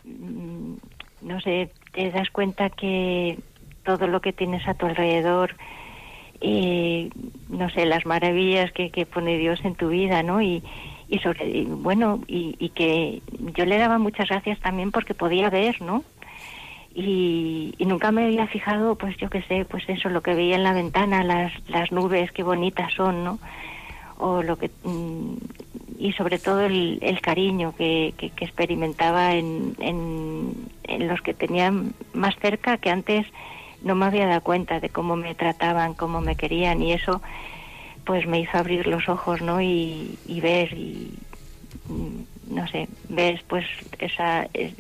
mm, no sé, te das cuenta que todo lo que tienes a tu alrededor, eh, no sé, las maravillas que, que, pone Dios en tu vida, ¿no? Y, sobre, y bueno, y, y, que yo le daba muchas gracias también porque podía ver, ¿no? Y, y, nunca me había fijado, pues yo qué sé, pues eso, lo que veía en la ventana, las, las nubes, qué bonitas son, ¿no? O lo que, mm, y sobre todo el, el cariño que, que, que experimentaba en, en, en los que tenían más cerca que antes no me había dado cuenta de cómo me trataban, cómo me querían y eso pues me hizo abrir los ojos, ¿no? Y, ver y no sé, ves pues esa es,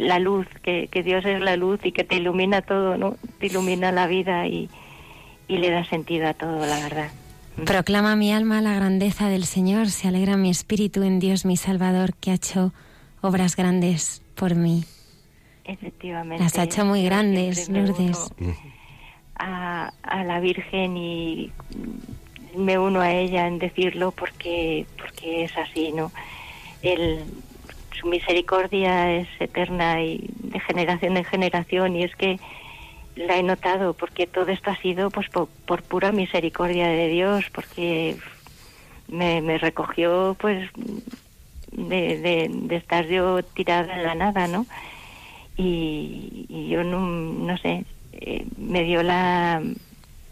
la luz, que, Dios es la luz y que te ilumina todo, ¿no? Te ilumina la vida y, y le da sentido a todo, la verdad. Proclama mi alma la grandeza del Señor, se alegra mi espíritu en Dios mi Salvador, que ha hecho obras grandes por mí. Efectivamente. Las ha hecho muy grandes, Lourdes. A, a, la Virgen y me uno a ella en decirlo porque, porque es así, ¿no? El, su misericordia es eterna y de generación en generación y es que la he notado porque todo esto ha sido pues por, por pura misericordia de Dios porque me, me recogió pues de, de, de, estar yo tirada en la nada, ¿no? Y, yo no, no sé, eh, me dio la,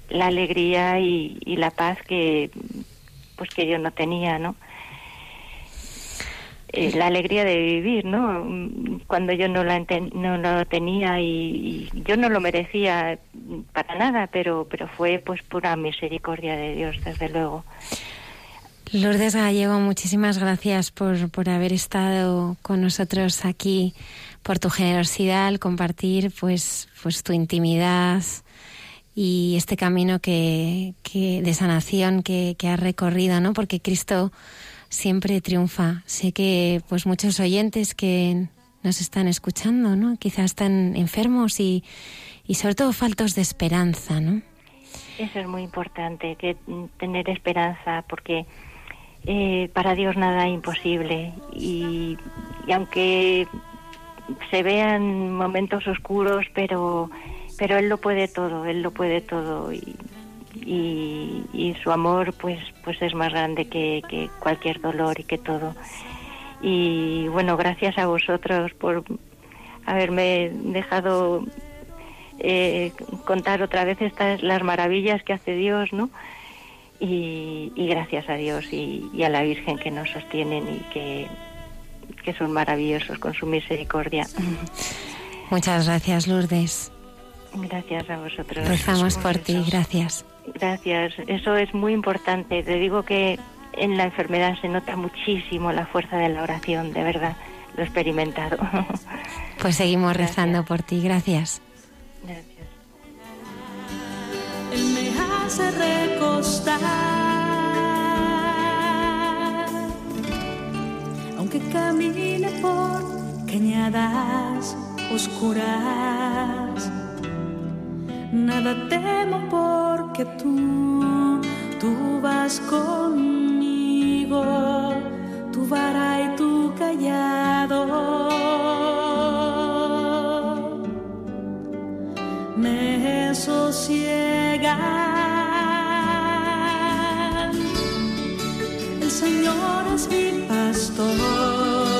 la alegría y, y, la paz que pues que yo no tenía, ¿no? Eh, la alegría de vivir, ¿no? Cuando yo no la no lo tenía y, y, yo no lo merecía para nada, pero pero fue pues pura misericordia de Dios, desde luego. Lourdes Gallego, muchísimas gracias por, por haber estado con nosotros aquí, por tu generosidad al compartir pues, pues tu intimidad y este camino que, que de sanación que, que has recorrido, ¿no? Porque Cristo siempre triunfa. Sé que pues muchos oyentes que nos están escuchando, ¿no? Quizás están enfermos y, y sobre todo faltos de esperanza, ¿no? Eso es muy importante, que tener esperanza, porque eh, para Dios nada es imposible y, y, aunque se vean momentos oscuros, pero pero él lo puede todo, él lo puede todo y, y, y su amor pues pues es más grande que, que, cualquier dolor y que todo. Y bueno, gracias a vosotros por haberme dejado eh, contar otra vez estas las maravillas que hace Dios, ¿no? y, gracias a Dios y, a la Virgen que nos sostienen y que, que son maravillosos con su misericordia. [laughs] Muchas gracias, Lourdes. Gracias a vosotros. Rezamos por ti, gracias. Gracias, eso es muy importante. Te digo que en la enfermedad se nota muchísimo la fuerza de la oración, de verdad, lo he experimentado. [laughs] Pues seguimos rezando por ti, gracias. Gracias. Él me hace recostar, aunque camine por cañadas oscuras. Nada temo porque tú, tú vas conmigo, tu vara y tu callado. Me sosiegan. El Señor es mi pastor.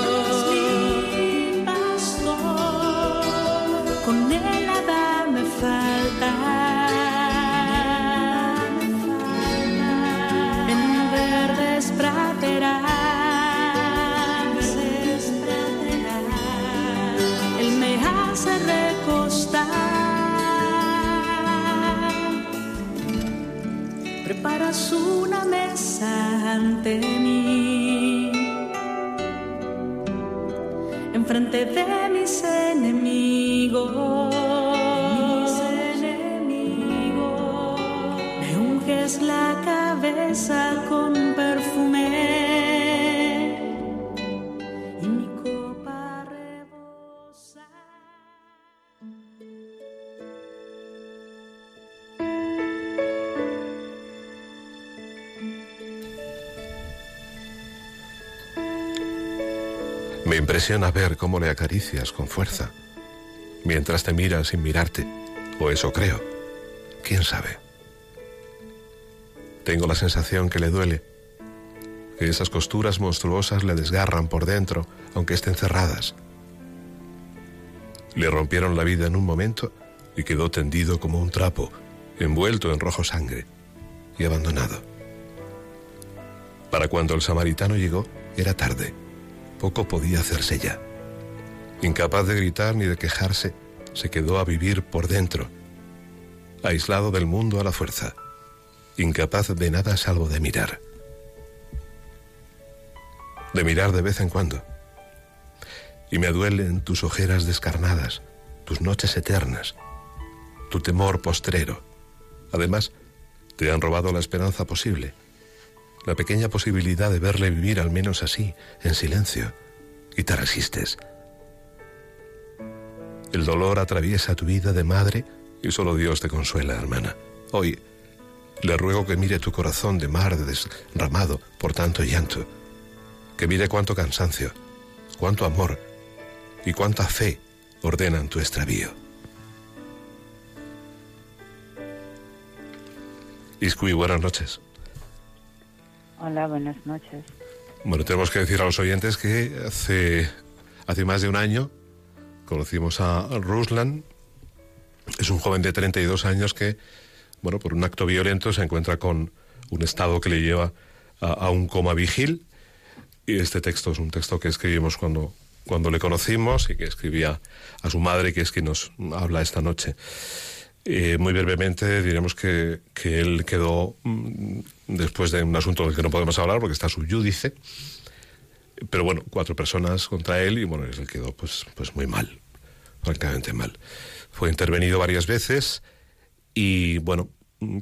Una mesa ante mí, enfrente de mis enemigos. Enemigos. Me unges la cabeza con impresiona ver cómo le acaricias con fuerza, mientras te mira sin mirarte, o eso creo. ¿Quién sabe? Tengo la sensación que le duele, que esas costuras monstruosas le desgarran por dentro, aunque estén cerradas. Le rompieron la vida en un momento y quedó tendido como un trapo, envuelto en rojo sangre y abandonado. Para cuando el samaritano llegó, era tarde poco podía hacerse ya. Incapaz de gritar ni de quejarse, se quedó a vivir por dentro, aislado del mundo a la fuerza, incapaz de nada salvo de mirar. De mirar de vez en cuando. Y me duelen tus ojeras descarnadas, tus noches eternas, tu temor postrero. Además, te han robado la esperanza posible la pequeña posibilidad de verle vivir al menos así, en silencio, y te resistes. El dolor atraviesa tu vida de madre y solo Dios te consuela, hermana. Hoy le ruego que mire tu corazón de mar desramado por tanto llanto, que mire cuánto cansancio, cuánto amor y cuánta fe ordenan tu extravío. Iscui, buenas noches. Hola, buenas noches. Bueno, tenemos que decir a los oyentes que hace, hace más de un año conocimos a Ruslan. Es un joven de 32 años que, bueno, por un acto violento se encuentra con un estado que le lleva a, un coma vigil. Y este texto es un texto que escribimos cuando, cuando le conocimos y que escribía a su madre, que es quien nos habla esta noche. Eh, muy brevemente diremos que, que él quedó, mm, después de un asunto del que no podemos hablar porque está subyúdice, pero bueno, cuatro personas contra él y bueno, él quedó pues, pues muy mal, francamente mal. Fue intervenido varias veces y bueno,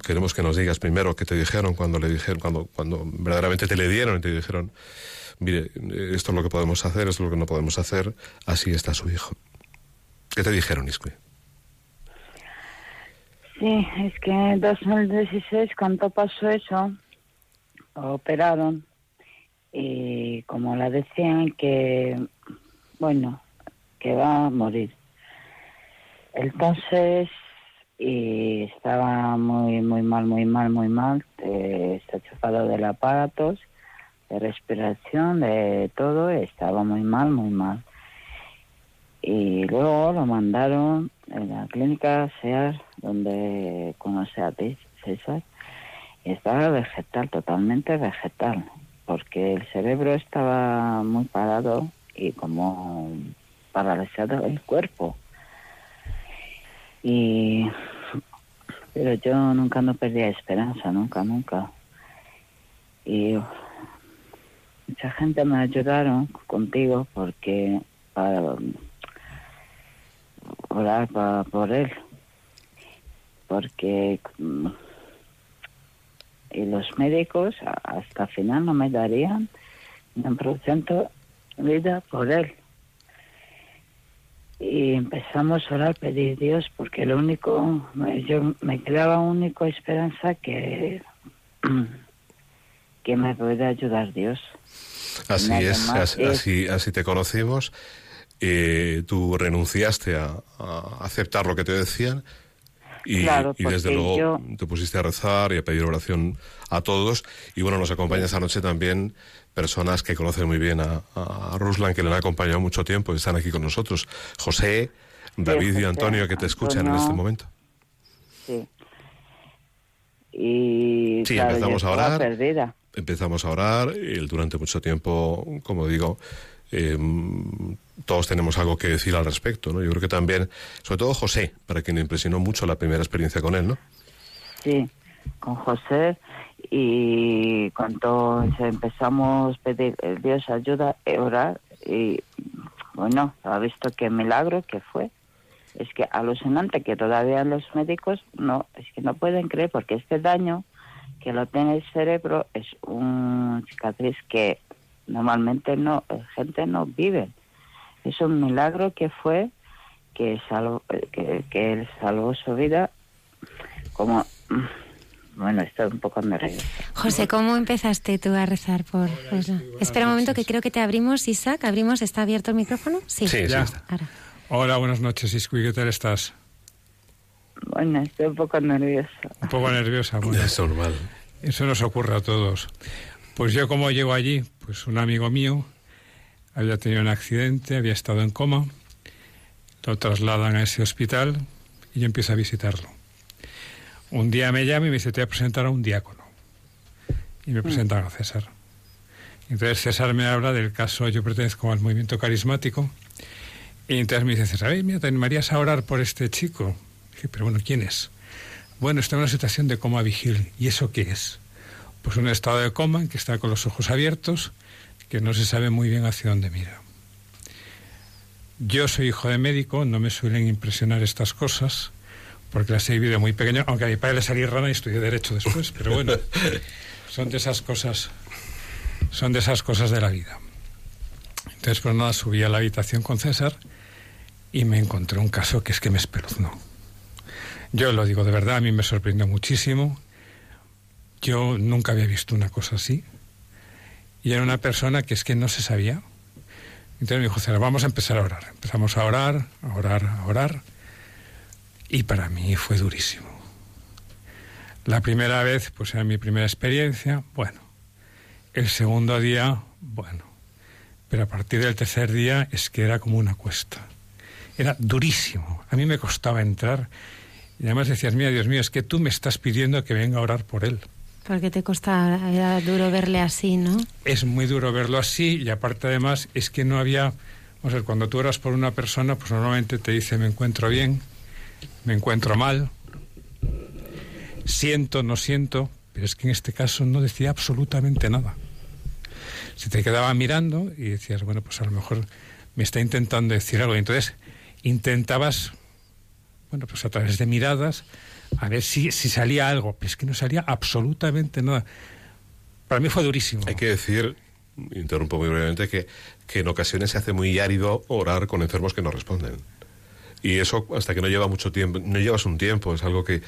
queremos que nos digas primero qué te dijeron cuando le dijeron, cuando, cuando verdaderamente te le dieron y te dijeron, mire, esto es lo que podemos hacer, esto es lo que no podemos hacer, así está su hijo. ¿Qué te dijeron, Isque? Sí, es que en 2016 cuando pasó eso, operaron y como la decían que, bueno, que va a morir. Entonces, y estaba muy, muy mal, muy mal, muy mal, está chufado del aparatos, de respiración, de todo, estaba muy mal, muy mal. Y luego lo mandaron en la clínica SEAR, donde conoce a César, estaba vegetal, totalmente vegetal, porque el cerebro estaba muy parado y como paralizado el cuerpo. Y pero yo nunca no perdía esperanza, nunca, nunca. Y mucha gente me ayudaron contigo porque para orar para, por él porque mm, y los médicos hasta el final no me darían un por vida por él. Y empezamos a orar pedir Dios porque lo único yo me quedaba única esperanza que [clears throat] que me puede ayudar Dios. Así es, así, así te conocimos eh, tú renunciaste a, aceptar lo que te decían y, desde luego te pusiste a rezar y a pedir oración a todos. Y bueno, nos acompaña esta noche también personas que conocen muy bien a, Ruslan, que le han acompañado mucho tiempo y están aquí con nosotros. José, David y Antonio, que te escuchan en este momento. Sí. Y sí, empezamos a orar. Empezamos a orar. Y durante mucho tiempo, como digo, eh, todos tenemos algo que decir al respecto, ¿no? Yo creo que también, sobre todo José, para quien impresionó mucho la primera experiencia con él, ¿no? Sí, con José y cuando empezamos a pedir eh, Dios ayuda a orar y bueno, ha visto qué milagro que fue. Es que alucinante que todavía los médicos no, es que no pueden creer porque este daño que lo tiene el cerebro es un cicatriz que normalmente no, gente no vive. Es un milagro que fue que, salvo, que, que él salvó su vida como... Bueno, estoy un poco nerviosa. José, ¿cómo empezaste tú a rezar por Espera un momento que creo que te abrimos, Isaac. ¿Abrimos? ¿Está abierto el micrófono? Sí, sí ya. Hola, buenas noches, Isqui. ¿Qué tal estás? Bueno, estoy un poco nerviosa. Un poco nerviosa, bueno. Es normal. Eso nos ocurre a todos. Pues yo como llego allí, pues un amigo mío había tenido un accidente, había estado en coma, lo trasladan a ese hospital y yo empiezo a visitarlo. Un día me llama y me dice, te voy a presentar a un diácono. Y me presentan a César. Entonces César me habla del caso, yo pertenezco al movimiento carismático, y entonces me dice César, mira, te animarías a orar por este chico. dije, pero bueno, ¿quién es? Bueno, está en una situación de coma vigil. ¿Y eso qué es? Pues un estado de coma en que está con los ojos abiertos, que no se sabe muy bien hacia dónde mira. Yo soy hijo de médico, no me suelen impresionar estas cosas, porque las he vivido muy pequeño, aunque a mi padre le salí rana y estudié Derecho después, pero bueno, [laughs] son de esas cosas, son de esas cosas de la vida. Entonces, pues nada, subí a la habitación con César y me encontré un caso que es que me espeluznó. Yo lo digo de verdad, a mí me sorprendió muchísimo. Yo nunca había visto una cosa así. Y era una persona que es que no se sabía. Entonces me dijo, vamos a empezar a orar. Empezamos a orar, a orar, a orar. Y para mí fue durísimo. La primera vez, pues era mi primera experiencia, bueno. El segundo día, bueno. Pero a partir del tercer día es que era como una cuesta. Era durísimo. A mí me costaba entrar. Y además decías, mira, Dios mío, es que tú me estás pidiendo que venga a orar por él. Porque te cuesta, era duro verle así, ¿no? Es muy duro verlo así y aparte además es que no había, o sea, cuando tú oras por una persona, pues normalmente te dice me encuentro bien, me encuentro mal, siento, no siento, pero es que en este caso no decía absolutamente nada. Se te quedaba mirando y decías, bueno, pues a lo mejor me está intentando decir algo. Y entonces intentabas, bueno, pues a través de miradas, a ver si, si salía algo. Pero es que no salía absolutamente nada. Para mí fue durísimo. Hay que decir, interrumpo muy brevemente, que, que en ocasiones se hace muy árido orar con enfermos que no responden. Y eso hasta que no lleva mucho tiempo, no llevas un tiempo, es algo que,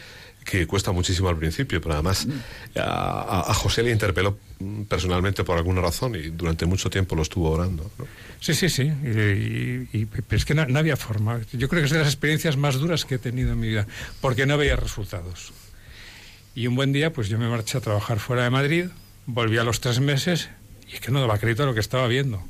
que cuesta muchísimo al principio, pero además a, José le interpeló personalmente por alguna razón y durante mucho tiempo lo estuvo orando. Sí, sí, sí, y, pero es que no, había forma. Yo creo que es de las experiencias más duras que he tenido en mi vida, porque no veía resultados. Y un buen día, pues yo me marché a trabajar fuera de Madrid, volví a los tres meses y es que no daba crédito a lo que estaba viendo.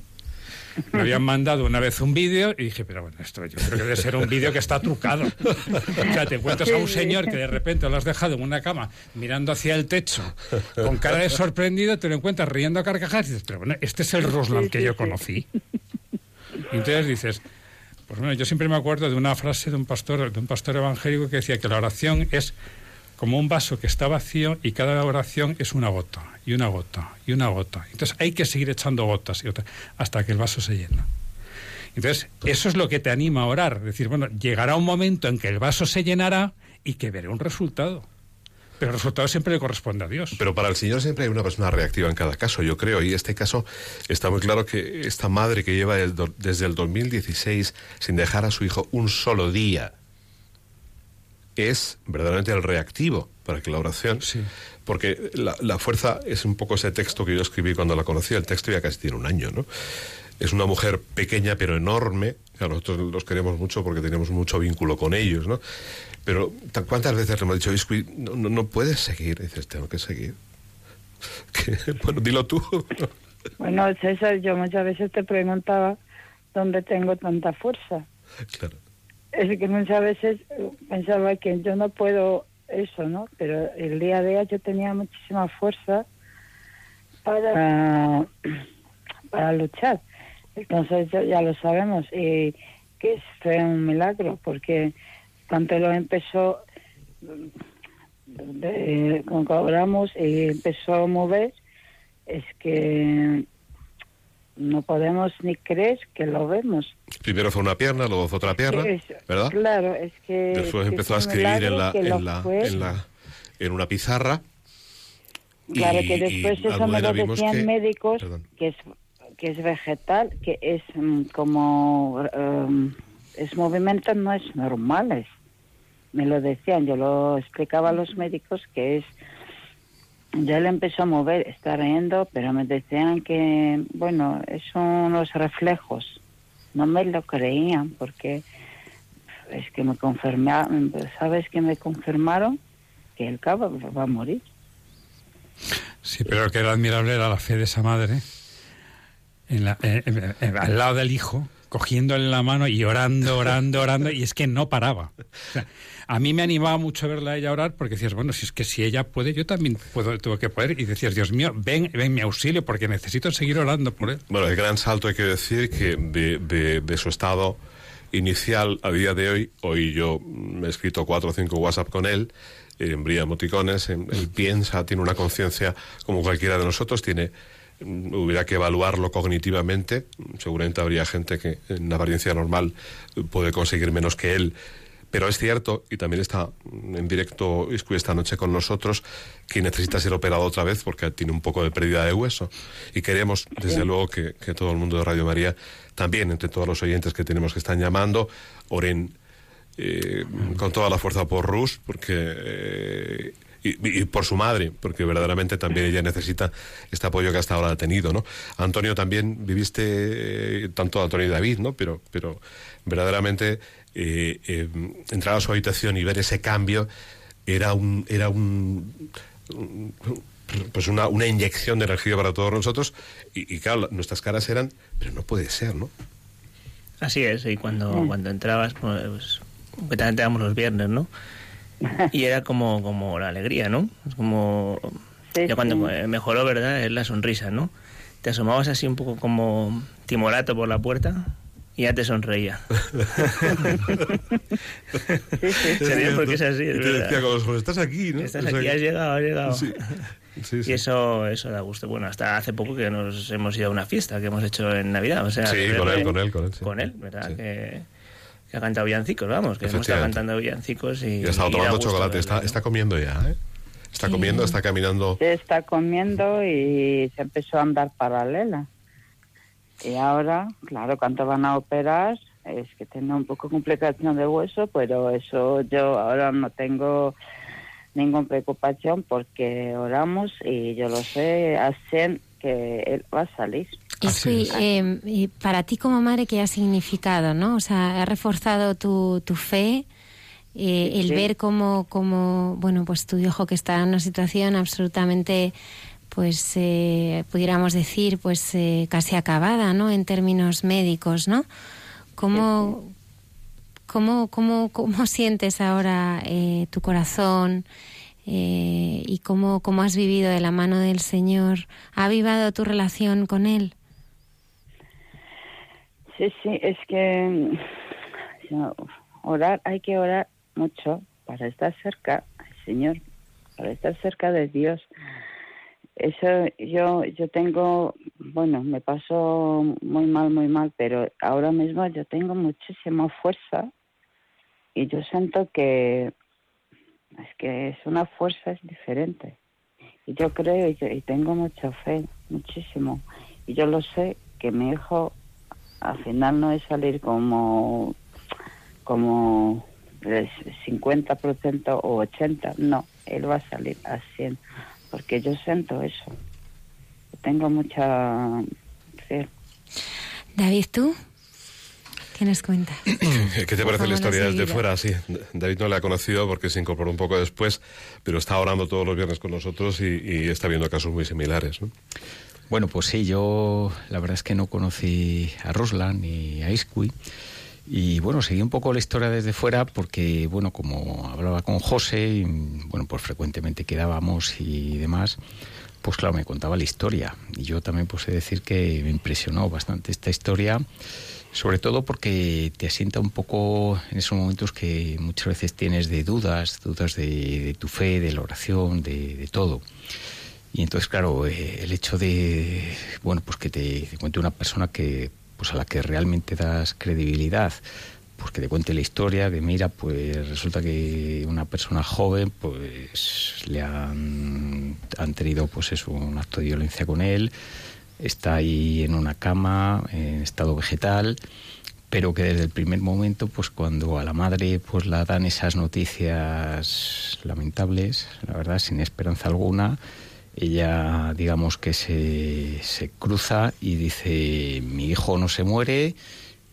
Me habían mandado una vez un vídeo y dije, pero bueno, esto yo creo que debe ser un vídeo que está trucado. o sea, te encuentras a un señor que de repente lo has dejado en una cama mirando hacia el techo con cara de sorprendido, te lo encuentras riendo a carcajadas y dices, pero bueno, este es el Ruslan que yo conocí. Y entonces dices, pues bueno, yo siempre me acuerdo de una frase de un pastor, de un pastor evangélico que decía que la oración es como un vaso que está vacío y cada oración es una gota, y una gota, y una gota. Entonces hay que seguir echando gotas y otras hasta que el vaso se llena. Entonces, eso es lo que te anima a orar. Decir, bueno, llegará un momento en que el vaso se llenará y que veré un resultado. Pero el resultado siempre le corresponde a Dios. Pero para el Señor siempre hay una persona reactiva en cada caso, yo creo. Y este caso está muy claro que esta madre que lleva el desde el 2016 sin dejar a su hijo un solo día es verdaderamente el reactivo para que la oración. Sí. Porque la, la fuerza es un poco ese texto que yo escribí cuando la conocí. El texto ya casi tiene un año, ¿no? Es una mujer pequeña pero enorme. A nosotros los queremos mucho porque tenemos mucho vínculo con ellos, ¿no? Pero ¿tan- ¿cuántas veces le hemos dicho, no, no, no puedes seguir? Y dices, tengo que seguir. [laughs] Que, bueno, dilo tú. [laughs] Bueno, César, yo muchas veces te preguntaba dónde tengo tanta fuerza. claro. Es que muchas veces eh, pensaba que yo no puedo eso, ¿no? Pero el día a día yo tenía muchísima fuerza para, [clears throat] para luchar. Entonces ya, lo sabemos y que fue un milagro porque cuando lo empezó, de, con que oramos y empezó a mover, es que no podemos ni creer que lo vemos. Primero fue una pierna, luego fue otra pierna, Es- ¿verdad? Claro, es que... Después empezó a escribir en la, en la, en la, en una pizarra. Claro y- que después eso me lo decían que- médicos Perdón. que es que es vegetal, que es mm, como um, es movimientos no es normales. Me lo decían, yo lo explicaba a los médicos que es ya le empezó a mover, está riendo, pero me decían que bueno, es unos reflejos. No me lo creían porque es que me confirmaron, ¿sabes que me confirmaron? Que el cabo va a morir. Sí, pero lo que era admirable era la fe de esa madre en la- eh, eh, eh, al lado del hijo, cogiéndole la mano y orando, orando, orando, y es que no paraba. A mí me animaba mucho verla a ella orar porque decías, bueno, si es que si ella puede, yo también puedo, tengo que poder. Y decías, Dios mío, ven, ven mi auxilio porque necesito seguir orando por él. Bueno, el gran salto hay que decir que de, su estado inicial a día de hoy, hoy yo mm, he escrito cuatro o cinco WhatsApp con él, envía emoticones, em- él piensa, tiene una conciencia como cualquiera de nosotros, tiene hubiera que evaluarlo cognitivamente, seguramente habría gente que en apariencia normal puede conseguir menos que él, pero es cierto, y también está en directo Iscu esta noche con nosotros, que necesita ser operado otra vez porque tiene un poco de pérdida de hueso. Y queremos, desde luego, que, que todo el mundo de Radio María, también entre todos los oyentes que tenemos que están llamando, oren eh, con toda la fuerza por Rus, porque... eh, y, y por su madre, porque verdaderamente también ella necesita este apoyo que hasta ahora ha tenido, ¿no? Antonio también viviste, eh, tanto Antonio y David, ¿no? Pero, pero verdaderamente eh, eh, entrar a su habitación y ver ese cambio era un, era un, un- pues una, una inyección de energía para todos nosotros y, y claro, nuestras caras eran, pero no puede ser, ¿no? Así es, y cuando, cuando entrabas, pues, completamente éramos los viernes, ¿no? Y era como, como la alegría, ¿no? Es como... Sí, ya cuando sí. mejoró, ¿verdad? Es la sonrisa, ¿no? Te asomabas así un poco como timorato por la puerta y ya te sonreía. [laughs] ¿Sería? Porque es así, es Y te verdad. decía, como, "Pues estás aquí, ¿no? Estás O sea aquí, has llegado, has llegado. Sí, sí, sí. Y eso, eso da gusto. Bueno, hasta hace poco que nos hemos ido a una fiesta que hemos hecho en Navidad. O sea, Sí, con él, con él, con él, sí. Con él, ¿verdad? Sí. Que, que ha cantado villancicos, vamos, que hemos estado cantando villancicos y. Y ha estado tomando chocolate, está, verlo, ¿no? está comiendo ya, ¿eh? Está comiendo, está caminando. Se está comiendo y se empezó a andar paralela. Y ahora, claro, cuando van a operar, es que tiene un poco complicación de hueso, pero eso yo ahora no tengo ninguna preocupación porque oramos y yo lo sé, hacen que él va a salir. Y sí, eh, y para ti como madre, ¿qué ha significado? ¿no? O sea, ha reforzado tu, tu fe, eh, el Sí. ver cómo, cómo, bueno, pues tu hijo que está en una situación absolutamente pues eh, pudiéramos decir, pues eh, casi acabada, ¿no? En términos médicos, ¿no? ¿Cómo, cómo, cómo, cómo sientes ahora eh, tu corazón y cómo, cómo has vivido de la mano del Señor? ¿Ha avivado tu relación con Él? Sí, sí, es que orar, hay que orar mucho para estar cerca al Señor, para estar cerca de Dios. Eso yo yo tengo, bueno, me pasó muy mal, muy mal, pero ahora mismo yo tengo muchísima fuerza y yo siento que es que es una fuerza diferente. Y yo creo y, tengo mucha fe, muchísimo. Y yo lo sé que mi hijo al final no es salir como como el 50% o 80%, no, él va a salir a 100%, porque yo siento eso. Tengo mucha fe. David, ¿tú? ¿Qué nos cuentas? ¿Qué te parece la historia desde fuera? Sí, David no le ha conocido porque se incorporó un poco después, pero está orando todos los viernes con nosotros y, está viendo casos muy similares. ¿no? Bueno, pues sí, yo la verdad es que no conocí a Roslan ni a Isqui. Y bueno, seguí un poco la historia desde fuera porque, bueno, como hablaba con José, y, bueno, pues frecuentemente quedábamos y demás, pues claro, me contaba la historia. Y yo también puse decir que me impresionó bastante esta historia, sobre todo porque te asienta un poco en esos momentos que muchas veces tienes de dudas, dudas de, tu fe, de la oración, de, todo. Y entonces, claro, eh, el hecho de, bueno, pues que te, te cuente una persona que pues a la que realmente das credibilidad, pues que te cuente la historia de mira, pues resulta que una persona joven, pues le han, han tenido pues eso, un acto de violencia con él, está ahí en una cama, en estado vegetal, pero que desde el primer momento, pues cuando a la madre pues la dan esas noticias lamentables, la verdad, sin esperanza alguna, ella digamos que se, se cruza y dice mi hijo no se muere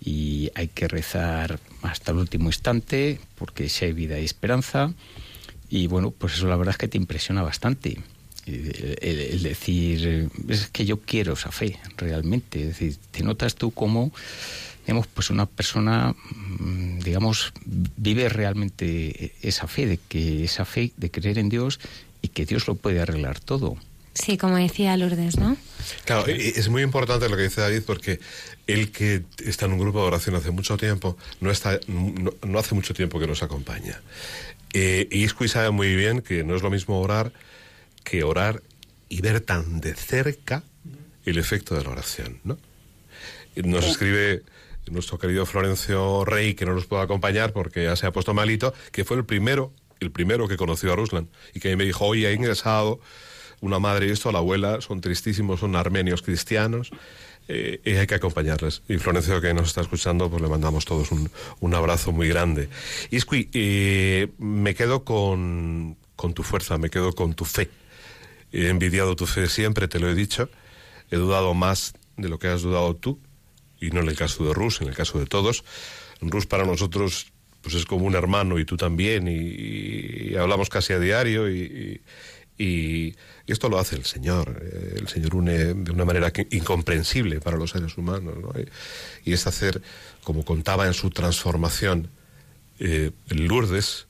y hay que rezar hasta el último instante porque si hay vida y esperanza y bueno pues eso la verdad es que te impresiona bastante el, decir es que yo quiero esa fe realmente es decir te notas tú como digamos pues una persona mm, digamos vive realmente esa fe de que esa fe de creer en Dios y que Dios lo puede arreglar todo. Sí, como decía Lourdes, ¿no? Claro, es muy importante lo que dice David porque él que está en un grupo de oración hace mucho tiempo, no, está, no, hace mucho tiempo que nos acompaña. Eh, y Isqui sabe muy bien que no es lo mismo orar que orar y ver tan de cerca el efecto de la oración, ¿no? Nos escribe nuestro querido Florencio Rey, que no nos puede acompañar porque ya se ha puesto malito, que fue el primero el primero que conoció a Ruslan, y que me dijo, oye, ha ingresado una madre y esto, la abuela, son tristísimos, son armenios cristianos, eh, y hay que acompañarles. Y Florencio, que nos está escuchando, pues le mandamos todos un, un abrazo muy grande. Isqui, eh, me quedo con, con tu fuerza, me quedo con tu fe. He envidiado tu fe siempre, te lo he dicho. He dudado más de lo que has dudado tú, y no en el caso de Rus, en el caso de todos. Rus para nosotros pues es como un hermano y tú también, y, hablamos casi a diario, y, esto lo hace el Señor. El Señor une de una manera incomprensible para los seres humanos, y, es hacer, como contaba en su transformación eh, Lourdes,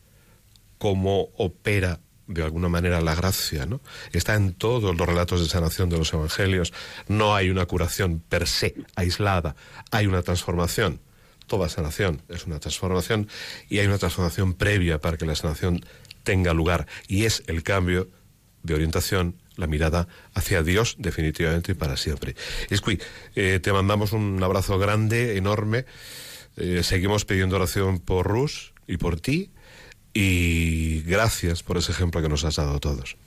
cómo opera de alguna manera la gracia, ¿no? Está en todos los relatos de sanación de los evangelios. No hay una curación per se, aislada, hay una transformación toda sanación es una transformación y hay una transformación previa para que la sanación tenga lugar y es el cambio de orientación, la mirada hacia Dios definitivamente y para siempre. Escui, eh, te mandamos un abrazo grande, enorme. Eh, seguimos pidiendo oración por Rus y por ti y gracias por ese ejemplo que nos has dado a todos.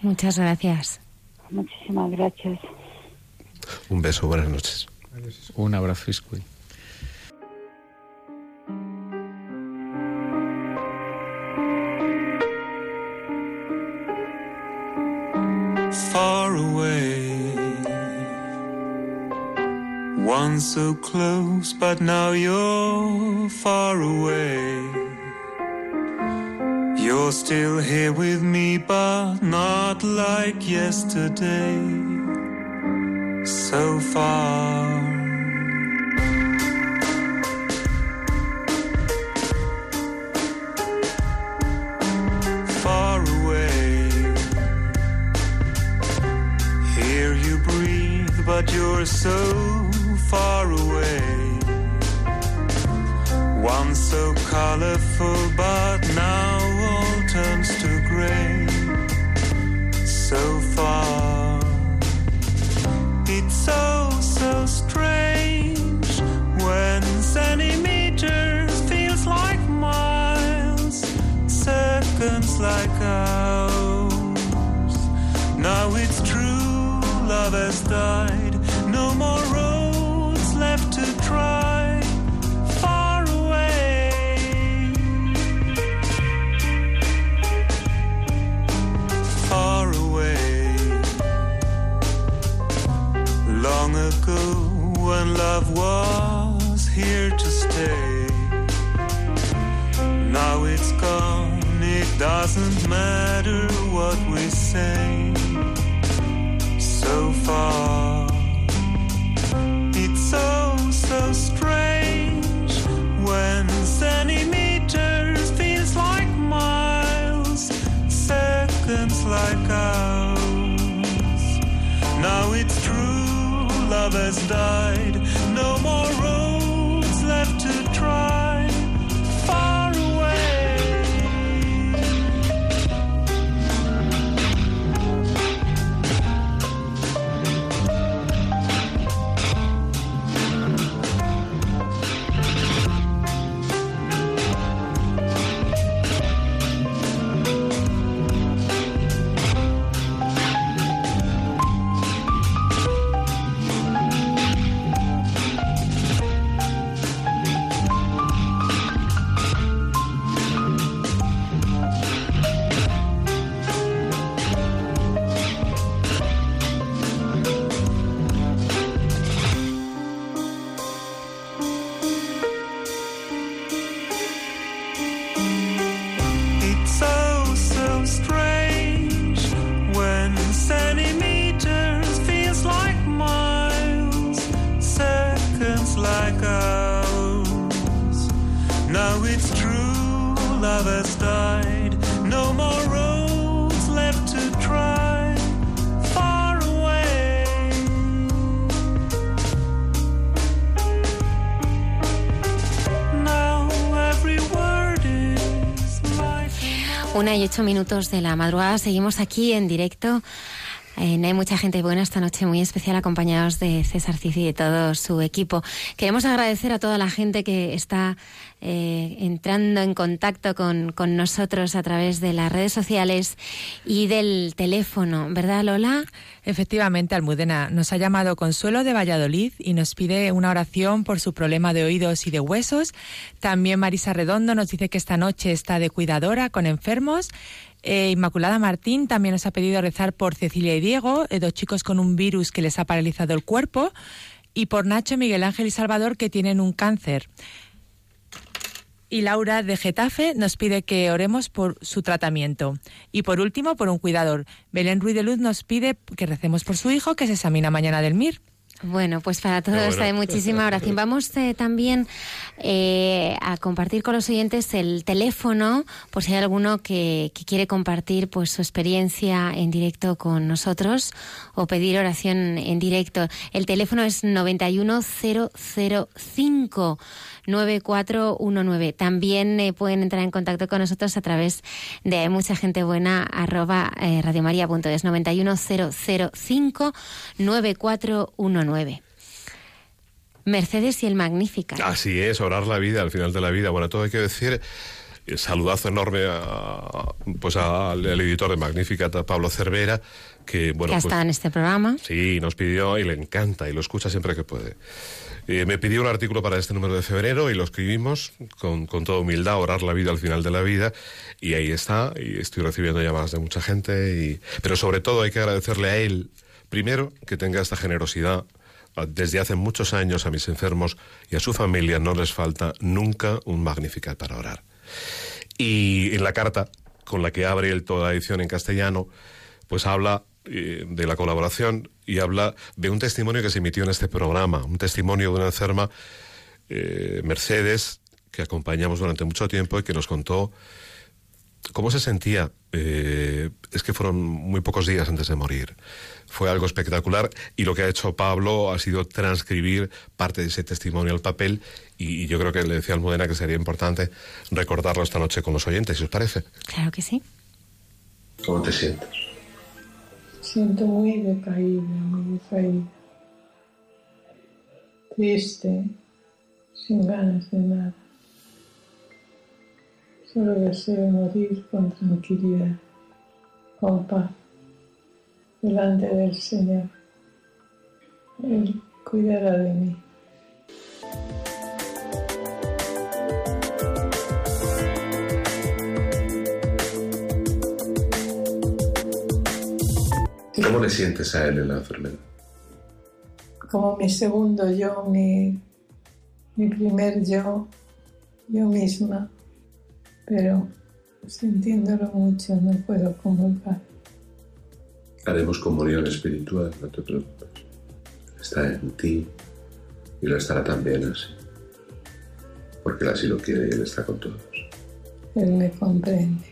Muchas gracias. Muchísimas gracias. Un beso, buenas noches. Un abrazo, Isqui. far away. Once so close, but now you're far away. You're still here with me, but not like yesterday. So far. Far away. Hear you breathe, but you're so far away. Once so colorful, but now it's so, so strange when centimeters feels like miles, seconds like hours. Now it's true, love has died, no more when love was here to stay. Now it's gone, it doesn't matter what we say. So far, it's so, so strange when centimeters feels like miles, seconds like hours. Now it's true, love has died, no more Una y ocho minutos de la madrugada. Seguimos aquí en directo. Eh, hay mucha gente buena esta noche, muy especial, acompañados de César Cici y de todo su equipo. Queremos agradecer a toda la gente que está eh, entrando en contacto con, con nosotros a través de las redes sociales y del teléfono, ¿verdad, Lola? Efectivamente, Almudena nos ha llamado Consuelo de Valladolid y nos pide una oración por su problema de oídos y de huesos. También Marisa Redondo nos dice que esta noche está de cuidadora con enfermos. Eh, Inmaculada Martín también nos ha pedido rezar por Cecilia y Diego, eh, dos chicos con un virus que les ha paralizado el cuerpo, y por Nacho, Miguel Ángel y Salvador que tienen un cáncer. Y Laura de Getafe nos pide que oremos por su tratamiento. Y por último, por un cuidador. Belén Ruiz de Luz nos pide que recemos por su hijo que se examina mañana del MIR. Bueno, pues para todos bueno. hay muchísima oración. Vamos eh, también eh, a compartir con los oyentes el teléfono, por si hay alguno que, que quiere compartir pues su experiencia en directo con nosotros o pedir oración en directo. El teléfono es 91005 9419. También eh, pueden entrar en contacto con nosotros a través de mucha gente buena arroba eh, radiomaria.es 91005 9419. Mercedes y el Magnífica. Así es, orar la vida al final de la vida. Bueno, todo hay que decir. eh, Saludazo enorme a, pues al, al editor de Magnificat, a Pablo Cervera, que bueno, que ha pues, estado en este programa. Sí, nos pidió y le encanta y lo escucha siempre que puede. Eh, me pidió un artículo para este número de febrero y lo escribimos con, con toda humildad, orar la vida al final de la vida. Y ahí está, y estoy recibiendo llamadas de mucha gente. Y... Pero sobre todo hay que agradecerle a él, primero, que tenga esta generosidad. Desde hace muchos años a mis enfermos y a su familia no les falta nunca un Magnificat para orar. Y en la carta con la que abre el toda la edición en castellano, pues habla de la colaboración y habla de un testimonio que se emitió en este programa, un testimonio de una enferma, eh, Mercedes, que acompañamos durante mucho tiempo y que nos contó cómo se sentía. Eh, es que fueron muy pocos días antes de morir. Fue algo espectacular y lo que ha hecho Pablo ha sido transcribir parte de ese testimonio al papel y, y yo creo que le decía Almudena que sería importante recordarlo esta noche con los oyentes, si os parece. Claro que sí. ¿Cómo te sientes? Siento muy decaída, muy decaída. Triste, sin ganas de nada. Solo deseo morir con tranquilidad, con paz, delante del Señor. Él cuidará de mí. ¿Cómo le sientes a él en la enfermedad? Como mi segundo yo, mi, mi primer yo, yo misma, pero sintiéndolo mucho no puedo comulgar. Haremos comunión espiritual, no te preocupes. Está en ti y lo estará también así. Porque Él así lo quiere y Él está con todos. Él me comprende.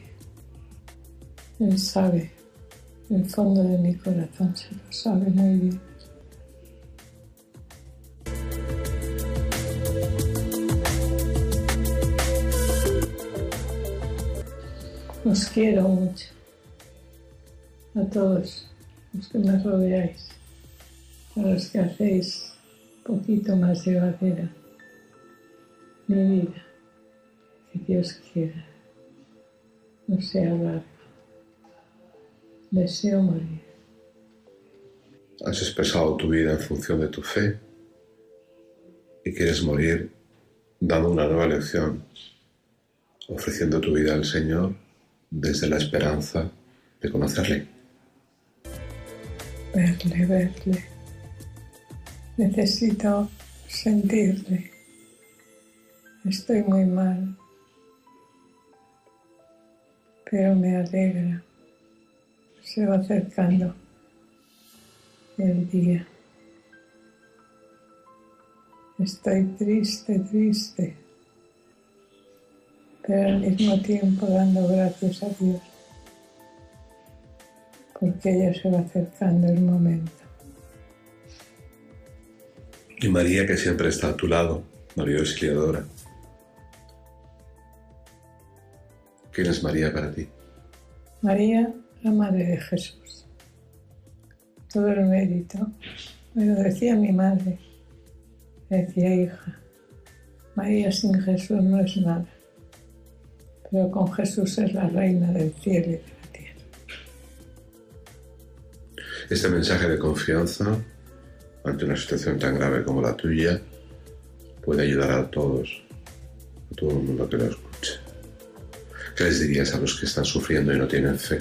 Él sabe. El fondo de mi corazón se lo sabe muy bien. Os quiero mucho. A todos los que me rodeáis. A los que hacéis un poquito más llevadera mi vida. Que Dios quiera. No sea larga. Deseo morir. Has expresado tu vida en función de tu fe y quieres morir dando una nueva lección, ofreciendo tu vida al Señor desde la esperanza de conocerle. Verle, verle. Necesito sentirle. Estoy muy mal, pero me alegra. Se va acercando el día. Estoy triste, triste, pero al mismo tiempo dando gracias a Dios, porque ya se va acercando el momento. Y María, que siempre está a tu lado, María Auxiliadora. ¿Quién es María para ti? María, la Madre de Jesús. Todo el mérito me lo decía mi madre. Decía, hija, María sin Jesús no es nada, pero con Jesús es la reina del cielo y de la tierra. Este mensaje de confianza ante una situación tan grave como la tuya puede ayudar a todos, a todo el mundo que lo escuche. ¿Qué les dirías a los que están sufriendo y no tienen fe?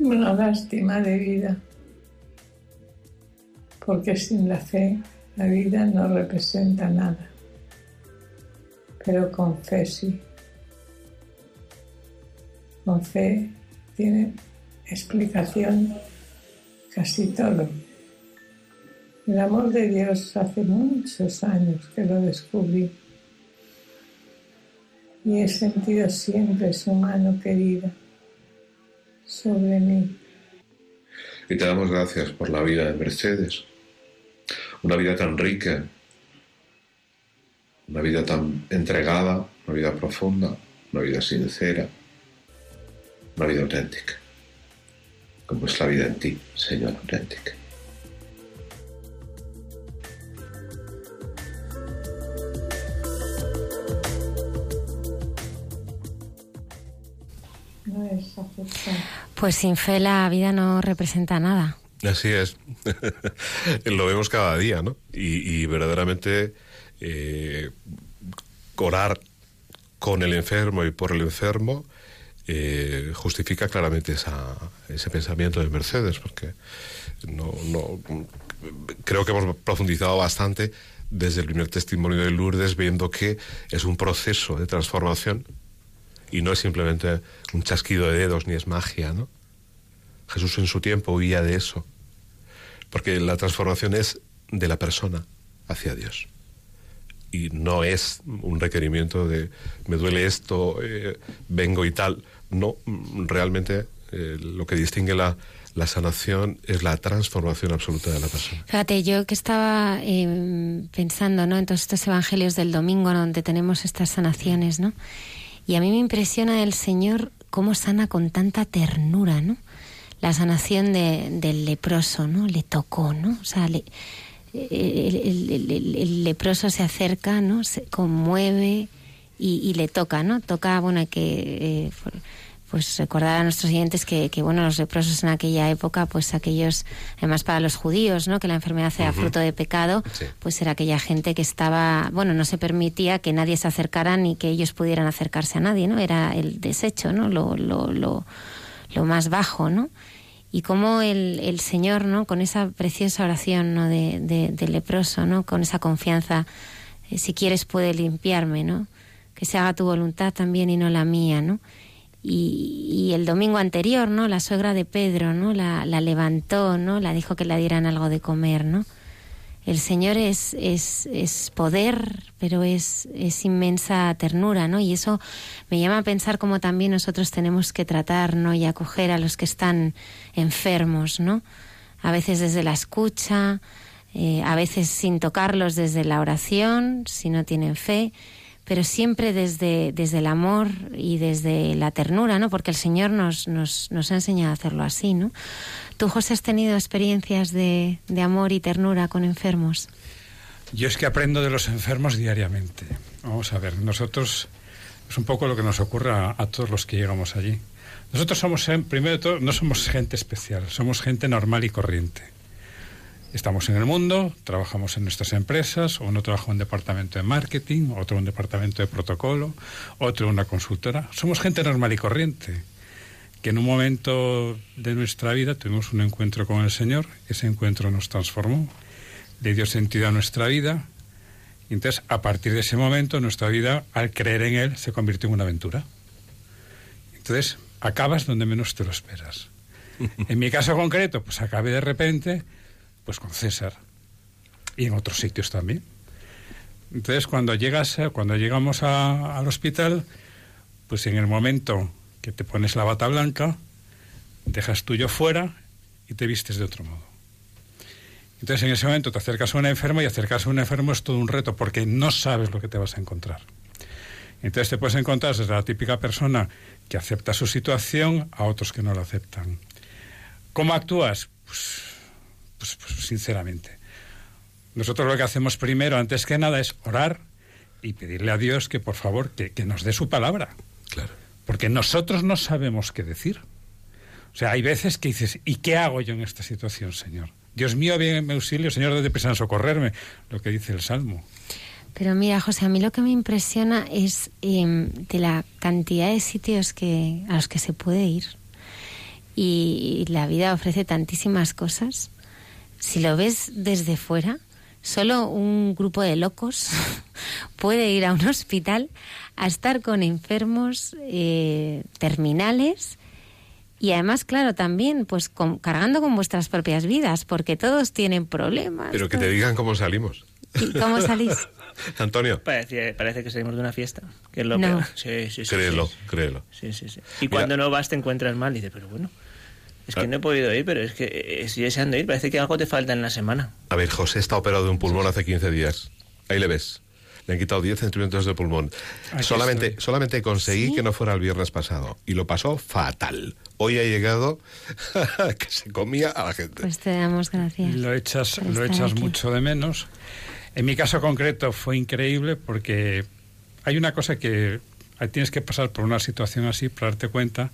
Una lástima de vida, porque sin la fe la vida no representa nada, pero con fe sí. Con fe tiene explicación casi todo. El amor de Dios hace muchos años que lo descubrí y he sentido siempre su mano querida sobre mí. Y te damos gracias por la vida de Mercedes, una vida tan rica, una vida tan entregada, una vida profunda, una vida sincera, una vida auténtica, como es la vida en ti, Señor auténtica. Pues sin fe la vida no representa nada. Así es. [laughs] Lo vemos cada día, ¿no? Y, y verdaderamente eh, orar con el enfermo y por el enfermo eh, justifica claramente esa, ese pensamiento de Mercedes, porque no, no, creo que hemos profundizado bastante desde el primer testimonio de Lourdes, viendo que es un proceso de transformación Y no es simplemente un chasquido de dedos ni es magia, ¿no? Jesús en su tiempo huía de eso, porque la transformación es de la persona hacia Dios. Y no es un requerimiento de me duele esto, eh, vengo y tal. No, realmente eh, lo que distingue la, la sanación es la transformación absoluta de la persona. Fíjate, yo que estaba eh, pensando ¿no? en todos estos evangelios del domingo donde tenemos estas sanaciones, ¿no? Y a mí me impresiona el Señor cómo sana con tanta ternura, ¿no? La sanación de, del leproso, ¿no? Le tocó, ¿no? O sea, le, el, el- leproso se acerca, ¿no? Se conmueve y, y le toca, ¿no? Toca, bueno, que eh, pues recordar a nuestros siguientes que, que, bueno, los leprosos en aquella época, pues aquellos, además para los judíos, ¿no? Que la enfermedad era fruto de pecado, Sí. pues era aquella gente que estaba, bueno, no se permitía que nadie se acercara ni que ellos pudieran acercarse a nadie, ¿no? Era el desecho, ¿no? Lo, lo, lo, lo más bajo, ¿no? Y cómo el, el Señor, ¿no? Con esa preciosa oración, ¿no? De, de, de leproso, ¿no? Con esa confianza, eh, si quieres puede limpiarme, ¿no? Que se haga tu voluntad también y no la mía, ¿no? Y, y el domingo anterior, ¿no? La suegra de Pedro, ¿no? La, la levantó, ¿no? La dijo que le dieran algo de comer, ¿no? El Señor es, es, es poder, pero es, es inmensa ternura, ¿no? Y eso me llama a pensar cómo también nosotros tenemos que tratar, ¿no? Y acoger a los que están enfermos, ¿no? A veces desde la escucha, eh, a veces sin tocarlos desde la oración, si no tienen fe, pero siempre desde, desde el amor y desde la ternura, ¿no? Porque el Señor nos, nos, nos ha enseñado a hacerlo así, ¿no? ¿Tú, José, has tenido experiencias de, de amor y ternura con enfermos? Yo es que aprendo de los enfermos diariamente. Vamos a ver, nosotros es un poco lo que nos ocurre a, a todos los que llegamos allí. Nosotros somos, eh, primero de todo, no somos gente especial, somos gente normal y corriente. Estamos en el mundo, trabajamos en nuestras empresas, uno trabaja en un departamento de marketing, otro en un departamento de protocolo, otro en una consultora. Somos gente normal y corriente, que en un momento de nuestra vida tuvimos un encuentro con el Señor, ese encuentro nos transformó, le dio sentido a nuestra vida, y entonces a partir de ese momento nuestra vida, al creer en Él, se convirtió en una aventura. Entonces acabas donde menos te lo esperas. [laughs] En mi caso concreto, pues acabé de repente pues con César y en otros sitios también. Entonces cuando llegas, eh, cuando llegamos al hospital, pues en el momento que te pones la bata blanca, dejas tuyo fuera y te vistes de otro modo. Entonces en ese momento te acercas a un enfermo y acercarse a un enfermo es todo un reto porque no sabes lo que te vas a encontrar. Entonces te puedes encontrar desde la típica persona que acepta su situación a otros que no la aceptan. ¿Cómo actúas? Pues, pues, pues, sinceramente. Nosotros lo que hacemos primero, antes que nada, es orar y pedirle a Dios que por favor que, que nos dé su palabra. Claro. Porque nosotros no sabemos qué decir. O sea, hay veces que dices, ¿y qué hago yo en esta situación, Señor? Dios mío, ven en mi auxilio, Señor, de deprisa en socorrerme, lo que dice el Salmo. Pero mira, José, a mí lo que me impresiona es em, de la cantidad de sitios que, a los que se puede ir. Y, la vida ofrece tantísimas cosas. Si lo ves desde fuera, solo un grupo de locos [laughs] puede ir a un hospital a estar con enfermos eh, terminales y además, claro, también pues con- cargando con vuestras propias vidas, porque todos tienen problemas. Pero que te digan cómo salimos. ¿Y cómo [laughs] salís? Antonio. Parece, parece que salimos de una fiesta, que es lo No. peor. Sí, sí, sí. Créelo, sí. créelo. Sí, sí, sí. Y cuando no vas te encuentras mal y dices, pero bueno, es que no he podido ir, pero es que eh, estoy deseando ir, parece que algo te falta en la semana. A ver, José está operado de un pulmón hace 15 días. Ahí le ves. Le han quitado 10 centímetros de pulmón. Aquí solamente, estoy. solamente conseguí que no fuera el viernes pasado. Y lo pasó fatal. Hoy ha llegado [laughs] que se comía a la gente. Pues te damos gracias. Lo echas, lo echas aquí. mucho de menos. En mi caso concreto fue increíble porque hay una cosa que tienes que pasar por una situación así para darte cuenta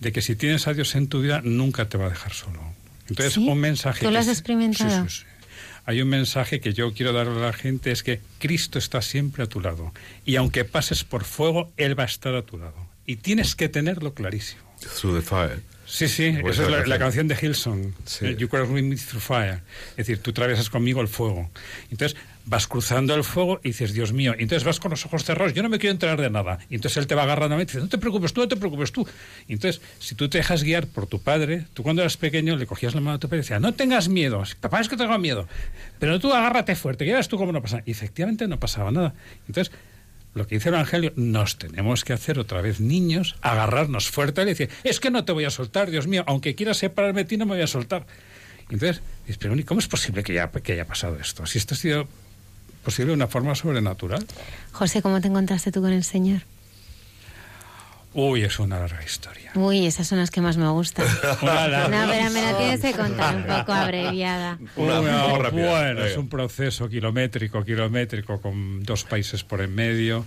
de que si tienes a Dios en tu vida nunca te va a dejar solo. Entonces ¿Sí? un mensaje... ¿Tú lo has experimentado? Sí, sí, sí. Hay un mensaje que yo quiero darle a la gente, es que Cristo está siempre a tu lado. Y aunque pases por fuego, Él va a estar a tu lado. Y tienes que tenerlo clarísimo. Through the fire. Sí, sí, Pues esa es la, la canción. de eh, You cross with me through fire. Es decir, tú atraviesas conmigo el fuego. Entonces vas cruzando el fuego y dices, Dios mío. Y entonces vas con los ojos cerrados, yo no me quiero enterar de nada. Y entonces él te va agarrando a mí y dice, no te preocupes tú, no te preocupes tú. Entonces, si tú te dejas guiar por tu padre, tú cuando eras pequeño le cogías la mano a tu padre y decías, no tengas miedo. Papá, es que tengo miedo. Pero tú agárrate fuerte, que ya ves tú cómo no pasa. Y efectivamente no pasaba nada. Entonces, lo que dice el Evangelio, nos tenemos que hacer otra vez niños, agarrarnos fuerte y decir, es que no te voy a soltar, Dios mío, aunque quieras separarme de ti, no me voy a soltar. Entonces, pero ¿y ¿cómo es posible que que haya pasado esto? Si esto ha sido posible de una forma sobrenatural. José, ¿cómo te encontraste tú con el Señor? Uy, es una larga historia. Uy, esas son las que más me gustan. [laughs] Una larga No, pero me la tienes que contar un poco abreviada. Una- Una- rápida, bueno, es un proceso kilométrico, kilométrico, con dos países por en medio,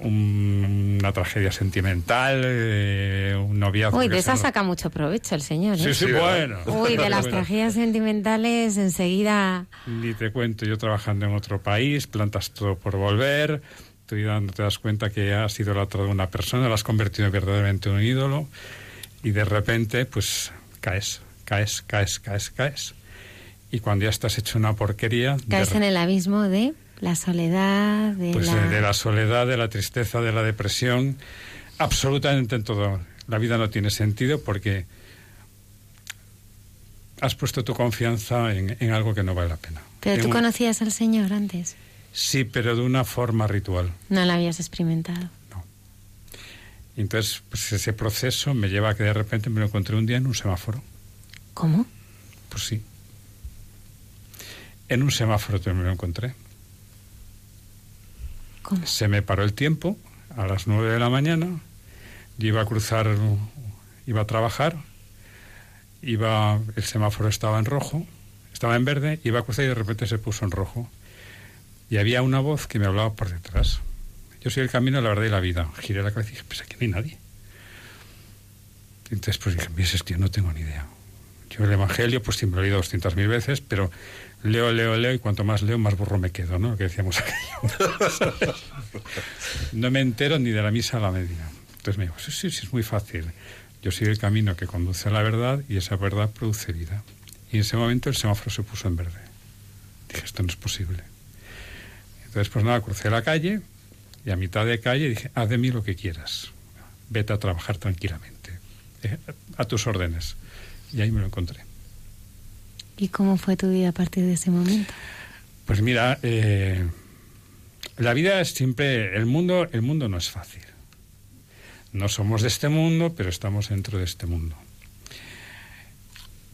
una tragedia sentimental, eh, un noviazgo. Uy, de esa saca mucho provecho el Señor, ¿eh? Sí, sí, bueno. Uy, de las [laughs] tragedias sentimentales enseguida... Ni te cuento, yo trabajando en otro país, plantas todo por volver, tú dando, te das cuenta que has idolatrado a una persona, la has convertido verdaderamente en un ídolo, y de repente, pues, caes, caes, caes, caes, caes. Y cuando ya estás hecho una porquería... de Caes en el abismo de la soledad, de Pues la... de, la soledad, de la tristeza, de la depresión, absolutamente en todo. La vida no tiene sentido porque has puesto tu confianza en, en algo que no vale la pena. Pero En tú un- conocías al Señor antes, Sí, pero de una forma ritual. no lo habías experimentado. Y Entonces, pues ese proceso me lleva a que de repente me lo encontré un día en un semáforo. ¿Cómo? Pues sí. En un semáforo me lo encontré. Se me paró el tiempo a las nueve de la mañana. Yo iba a cruzar, iba a trabajar. Iba, el semáforo estaba en rojo, estaba en verde, iba a cruzar y de repente se puso en rojo. Y había una voz que me hablaba por detrás. Yo soy el camino, la verdad y la vida. Giré la cabeza y dije, pues aquí no hay nadie. Entonces, pues dije, "Ves, es que no tengo ni idea. Yo el Evangelio, pues siempre lo he leído 200.000 veces, pero leo, leo, leo, y cuanto más leo, más burro me quedo, ¿no? Lo que decíamos aquello. [laughs] no me entero ni de la misa a la media. Entonces me dijo, sí, sí, sí, es muy fácil. Yo soy el camino que conduce a la verdad y esa verdad produce vida. Y en ese momento el semáforo se puso en verde. Dije, esto no es posible. Entonces, pues nada, crucé la calle y a mitad de calle dije, haz de mí lo que quieras. Vete a trabajar tranquilamente. Eh, A tus órdenes. Y ahí me lo encontré. ¿Y cómo fue tu vida a partir de ese momento? Pues mira, eh, la vida es siempre, el mundo, el mundo no es fácil. No somos de este mundo, pero estamos dentro de este mundo.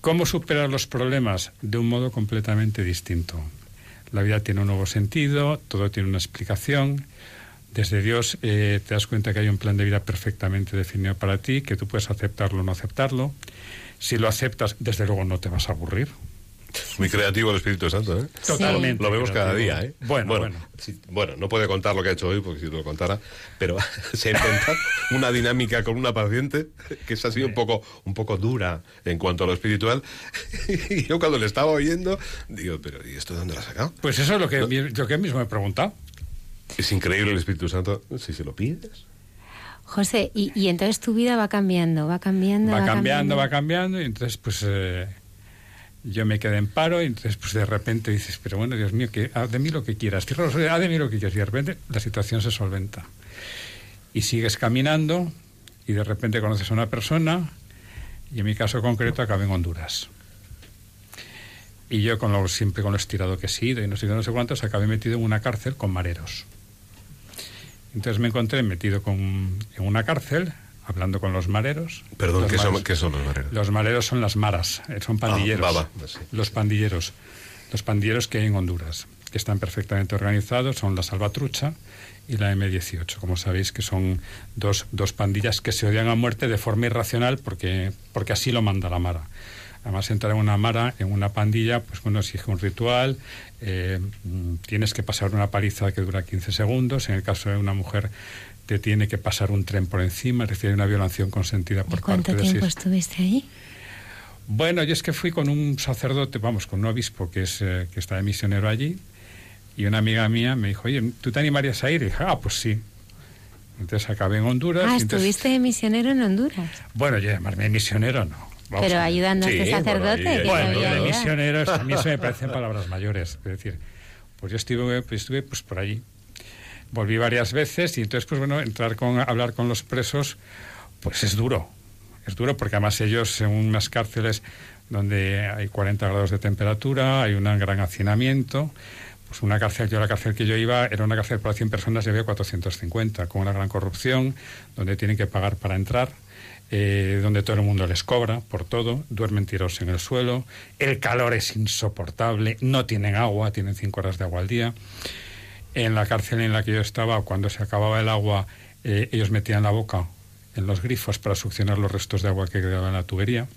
¿Cómo superar los problemas? De un modo completamente distinto. La vida tiene un nuevo sentido, todo tiene una explicación. Desde Dios eh, te das cuenta que hay un plan de vida perfectamente definido para ti, que tú puedes aceptarlo o no aceptarlo. Si lo aceptas, desde luego no te vas a aburrir. Muy creativo el Espíritu Santo, ¿eh? Totalmente Lo vemos cada día, ¿eh? Bueno, bueno. sí, bueno, no puede contar lo que ha hecho hoy, porque si lo contara, pero [laughs] se inventa una dinámica con una paciente que esa ha sido un poco, un poco dura en cuanto a lo espiritual. [laughs] Y yo cuando le estaba oyendo, digo, pero ¿y esto de dónde lo ha sacado? Pues eso es lo que yo que mismo me he preguntado. Es increíble el Espíritu Santo, si se lo pides. José, y, y entonces tu vida va cambiando, va cambiando, va cambiando, va cambiando, y entonces pues eh, yo me quedé en paro, y entonces pues de repente dices, pero bueno, Dios mío, que haz de mí lo que quieras, haz de mí lo que quieras, y de repente la situación se solventa. Y sigues caminando, y de repente conoces a una persona, y en mi caso concreto acabé en Honduras. Y yo con lo, siempre con lo estirado que he sido, y no sé no sé cuántos, acabé metido en una cárcel con mareros. Entonces me encontré metido con, en una cárcel, hablando con los mareros. Perdón, Los ¿qué son, qué son los mareros? los maleros son las maras, eh, son pandilleros. Ah, va, va, sí. Los pandilleros. Los pandilleros que hay en Honduras, que están perfectamente organizados, son la Salvatrucha y la M18. Como sabéis, que son dos, dos pandillas que se odian a muerte de forma irracional porque, porque así lo manda la Mara. Además, entrar en una Mara, en una pandilla, pues bueno, exige un ritual, eh, tienes que pasar una paliza que dura 15 segundos, en el caso de una mujer te tiene que pasar un tren por encima, es decir, hay una violación consentida por ¿Cuánto parte de tiempo seis- estuviste ahí? bueno, yo es que fui con un sacerdote, vamos, con un obispo que, es, eh, que está de misionero allí, y una amiga mía me dijo, oye, ¿tú te animarías a ir? Y dije, ah, pues sí. Entonces acabé en Honduras. Ah, entonces- estuviste misionero en Honduras. bueno, yo llamarme misionero no. Vamos Pero ayudando a este sacerdote. que Bueno, de ayudar. misioneros, a mí eso me [laughs] parecen palabras mayores. Es decir, pues yo estuve, pues estuve pues por allí. Volví varias veces y entonces, pues bueno, entrar con, hablar con los presos, pues es duro. Es duro porque además ellos en unas cárceles donde hay 40 grados de temperatura, hay un gran hacinamiento. Pues una cárcel, yo la cárcel que yo iba era una cárcel para 100 personas y había 450, con una gran corrupción, donde tienen que pagar para entrar eh, donde todo el mundo les cobra por todo, duermen tirados en el suelo, el calor es insoportable, no tienen agua, tienen cinco horas de agua al día. En la cárcel en la que yo estaba, cuando se acababa el agua, eh, ellos metían la boca en los grifos para succionar los restos de agua que quedaban en la tubería.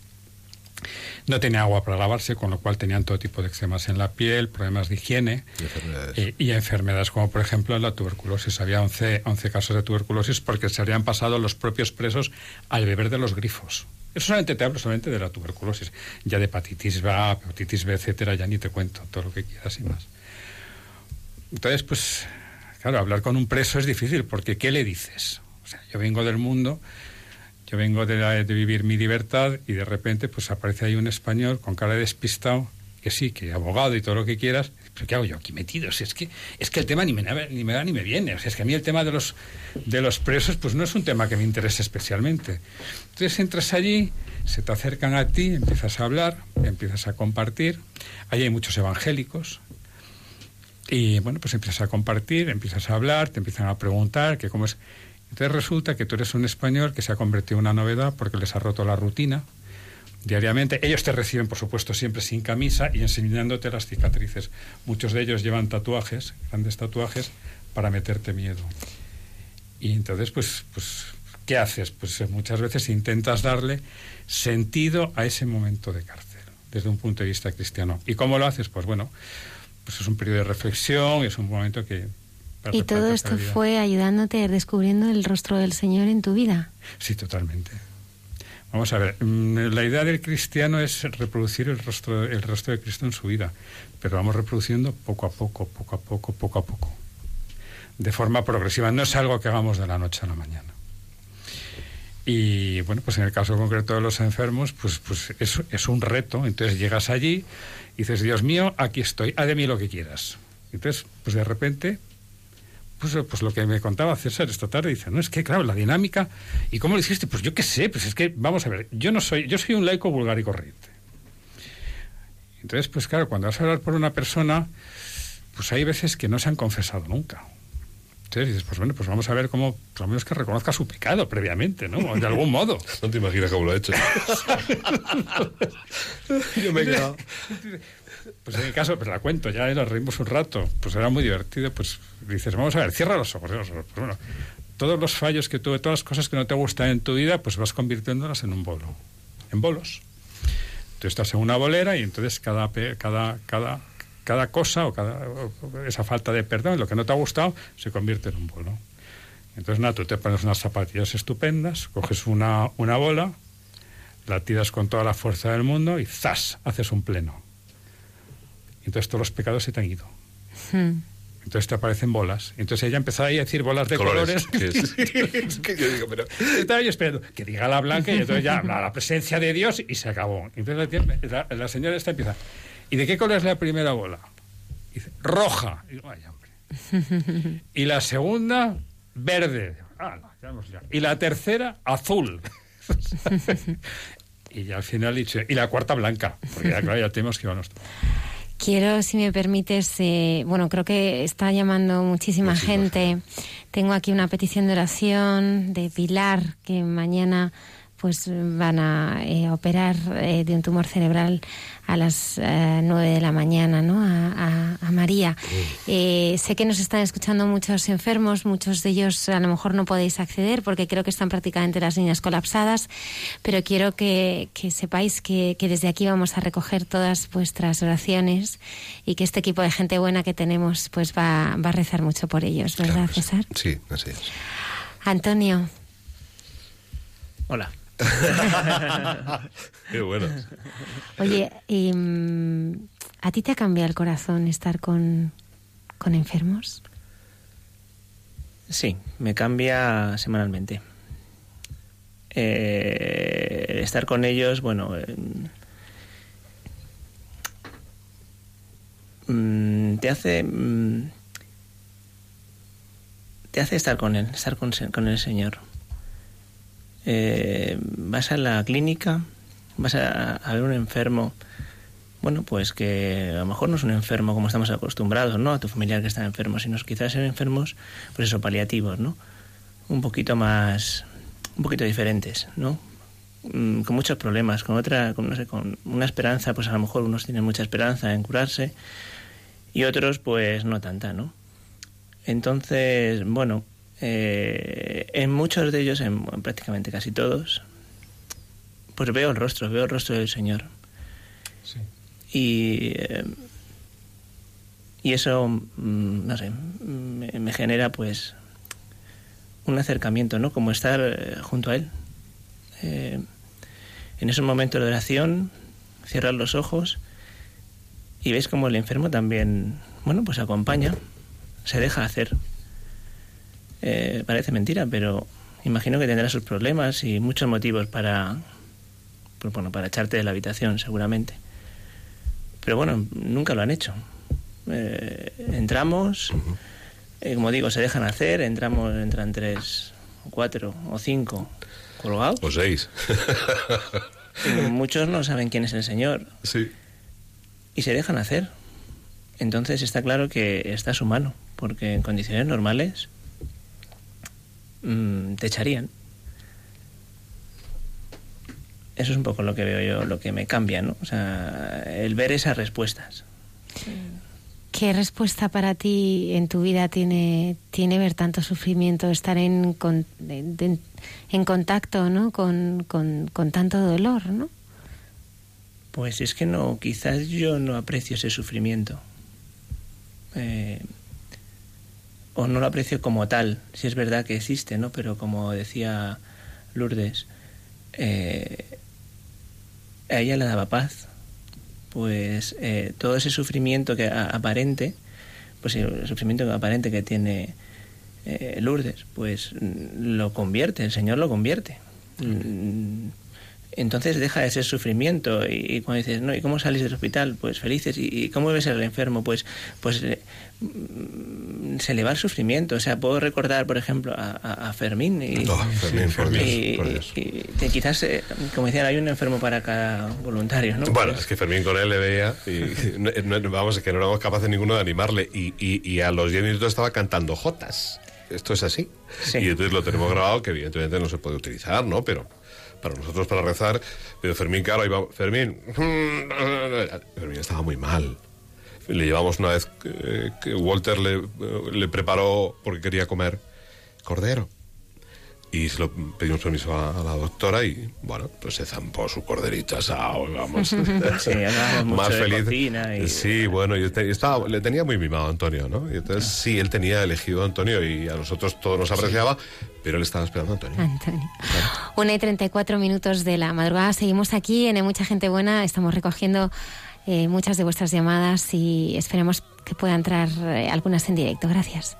No tenía agua para lavarse, con lo cual tenían todo tipo de eczemas en la piel, problemas de higiene eh, y enfermedades como por ejemplo la tuberculosis. Había 11, 11 casos de tuberculosis porque se habían pasado los propios presos al beber de los grifos. Eso solamente te hablo solamente de la tuberculosis, ya de hepatitis A, hepatitis B, etcétera, ya ni te cuento, todo lo que quieras y más. Entonces, pues, claro, hablar con un preso es difícil porque ¿qué le dices? O sea, yo vengo del mundo, yo vengo de, la- de vivir mi libertad y de repente pues aparece ahí un español con cara de despistado, que sí, que abogado y todo lo que quieras, pero ¿qué hago yo aquí metido? Si es que es que el tema ni me, ni me da ni me viene, o sea, es que a mí el tema de los de los presos pues no es un tema que me interese especialmente. Entonces entras allí, se te acercan a ti, empiezas a hablar, empiezas a compartir, allí hay muchos evangélicos, y bueno, pues empiezas a compartir, empiezas a hablar, te empiezan a preguntar que cómo es. Entonces resulta que tú eres un español que se ha convertido en una novedad porque les ha roto la rutina diariamente. Ellos te reciben, por supuesto, siempre sin camisa y enseñándote las cicatrices. Muchos de ellos llevan tatuajes, grandes tatuajes, para meterte miedo. Y entonces, pues, pues ¿qué haces? Pues eh, muchas veces intentas darle sentido a ese momento de cárcel, desde un punto de vista cristiano. ¿Y cómo lo haces? Pues bueno, pues es un periodo de reflexión, es un momento que... Y todo esto fue ayudándote descubriendo el rostro del Señor en tu vida. Sí, totalmente. Vamos a ver, mm, la idea del cristiano es reproducir el rostro, el rostro de Cristo en su vida, pero vamos reproduciendo poco a poco, poco a poco, poco a poco, de forma progresiva. No es algo que hagamos de la noche a la mañana. Y bueno, pues en el caso concreto de los enfermos, pues, pues es, es un reto. Entonces llegas allí y dices, Dios mío, aquí estoy, haz de mí lo que quieras. Entonces, pues de repente, pues, pues lo que me contaba César esta tarde, dice, no, es que claro, la dinámica, ¿y cómo lo hiciste? Pues yo qué sé, pues es que, vamos a ver, yo no soy, yo soy un laico vulgar y corriente. Entonces, pues claro, cuando vas a hablar por una persona, pues hay veces que no se han confesado nunca. Entonces dices, pues bueno, pues vamos a ver cómo, por lo menos que reconozca su pecado previamente, ¿no? De algún modo. [laughs] No te imaginas cómo lo ha hecho. [laughs] Yo me he quedado. Pues en el caso, pues la cuento, ya nos reímos un rato, pues era muy divertido, pues dices, vamos a ver, cierra los ojos. Pues bueno, todos los fallos que tuve, todas las cosas que no te gustan en tu vida, pues vas convirtiéndolas en un bolo, en bolos. Tú estás en una bolera y entonces cada, cada, cada, cada cosa o cada esa falta de perdón, lo que no te ha gustado, se convierte en un bolo. Entonces, nada, te pones unas zapatillas estupendas, coges una, una bola, la tiras con toda la fuerza del mundo y ¡zas! haces un pleno. Entonces todos los pecados se te han ido. Hmm. Entonces te aparecen bolas. Entonces ella empezó ahí a decir bolas de Colores, [laughs] es- que yo digo, pero- Estaba yo esperando que diga la blanca y entonces ya la, la presencia de Dios y se acabó. Entonces la, tía- la- la señora esta empieza. ¿Y de qué color es la primera bola? Y dice, roja. Y, digo, "Ay, hombre". [laughs] Y la segunda, verde. Ah, no, ya hemos liado. Y la tercera, azul. [laughs] y ya al final he dicho, y la cuarta blanca. Porque ya, claro, ya tenemos que íbamos. Quiero, si me permites, eh, bueno, creo que está llamando muchísima gente. Tengo aquí una petición de oración de Pilar, que mañana pues van a eh, operar eh, de un tumor cerebral a las eh, 9 de la mañana, ¿no? A, a- a María. Eh, sé que nos están escuchando muchos enfermos, muchos de ellos a lo mejor no podéis acceder porque creo que están prácticamente las líneas colapsadas, pero quiero que, que sepáis que, que desde aquí vamos a recoger todas vuestras oraciones y que este equipo de gente buena que tenemos pues va, va a rezar mucho por ellos, ¿verdad, César? Sí, así es. Antonio, Hola. [laughs] Qué bueno. oye, y, mm, ¿a ti te ha cambiado el corazón estar con, con enfermos? Sí, me cambia semanalmente. Eh, estar con ellos, bueno, eh, mm, te hace mm, te hace estar con él, estar con, con el Señor. Eh, vas a la clínica, vas a, a ver un enfermo, bueno, pues que a lo mejor no es un enfermo como estamos acostumbrados, ¿no? A tu familiar que está enfermo, sino quizás ser enfermos, pues eso, paliativos, ¿no? Un poquito más, un poquito diferentes, ¿no? Mm, Con muchos problemas, con otra, con, no sé, con una esperanza, pues a lo mejor unos tienen mucha esperanza en curarse y otros, pues no tanta, ¿no? Entonces, bueno, eh, en muchos de ellos, en, en prácticamente casi todos, pues veo el rostro, veo el rostro del Señor. Y, eh, y eso, mm, no sé, me, me genera pues un acercamiento, ¿no? Como estar eh, junto a Él. Eh, en esos momentos de oración, cierrar los ojos y ves como el enfermo también, bueno, pues acompaña, se deja hacer. Eh, parece mentira, pero imagino que tendrá sus problemas y muchos motivos para, pues bueno, para echarte de la habitación, seguramente. Pero bueno, nunca lo han hecho. Eh, entramos, eh, como digo, se dejan hacer, entramos, entran tres, o cuatro o cinco colgados. O seis. Muchos no saben quién es el Señor. Sí. Y se dejan hacer. Entonces está claro que está su mano, porque en condiciones normales mm, te echarían. Eso es un poco lo que veo yo, lo que me cambia, ¿no? O sea, el ver esas respuestas. ¿Qué respuesta para ti en tu vida tiene, tiene ver tanto sufrimiento, estar en, con- en, en- en contacto ¿no? con, con- con tanto dolor? ¿no? Pues es que no, quizás yo no aprecio ese sufrimiento. Eh, o no lo aprecio como tal, si es verdad que existe, ¿no? Pero como decía Lourdes, eh, a ella le daba paz. Pues eh, todo ese sufrimiento que aparente, pues el sufrimiento aparente que tiene eh, Lourdes, pues mm, lo convierte, el Señor lo convierte. Mm, Entonces deja de ser sufrimiento y, cuando dices, no, ¿y cómo salís del hospital? Pues felices. ¿Y, cómo ves al enfermo? Pues, pues se le va el sufrimiento. O sea, puedo recordar, por ejemplo, a, Fermín. Y, No, Fermín, por Dios, y- por Dios. y- y quizás, eh, como decían, hay un enfermo para cada voluntario, ¿no? Bueno, Pues- es que Fermín con él le veía y [laughs] no- no- vamos, es que no éramos capaces ninguno de animarle y, y- y a los 10 minutos estaba cantando jotas. Esto es así. Y entonces lo tenemos grabado, que evidentemente no se puede utilizar, ¿no? Pero para nosotros, para rezar, pero Fermín, claro, iba, Fermín, [laughs] Fermín estaba muy mal. Le llevamos una vez eh, que Walter le, le preparó porque quería comer cordero. Y se lo pedimos permiso a, a la doctora y, bueno, pues se zampó su corderito asado, vamos. [laughs] Sí, [laughs] mucho Más de feliz. y- Sí, bueno, yo te- estaba, le tenía muy mimado a Antonio, ¿no? Y entonces sí, él tenía elegido a Antonio y a nosotros todo nos apreciaba, pero él estaba esperando a Antonio. Antonio. Una y 34 minutos de la madrugada. Seguimos aquí en Hay Mucha Gente Buena. Estamos recogiendo eh, muchas de vuestras llamadas y esperemos que pueda entrar eh, algunas en directo. Gracias.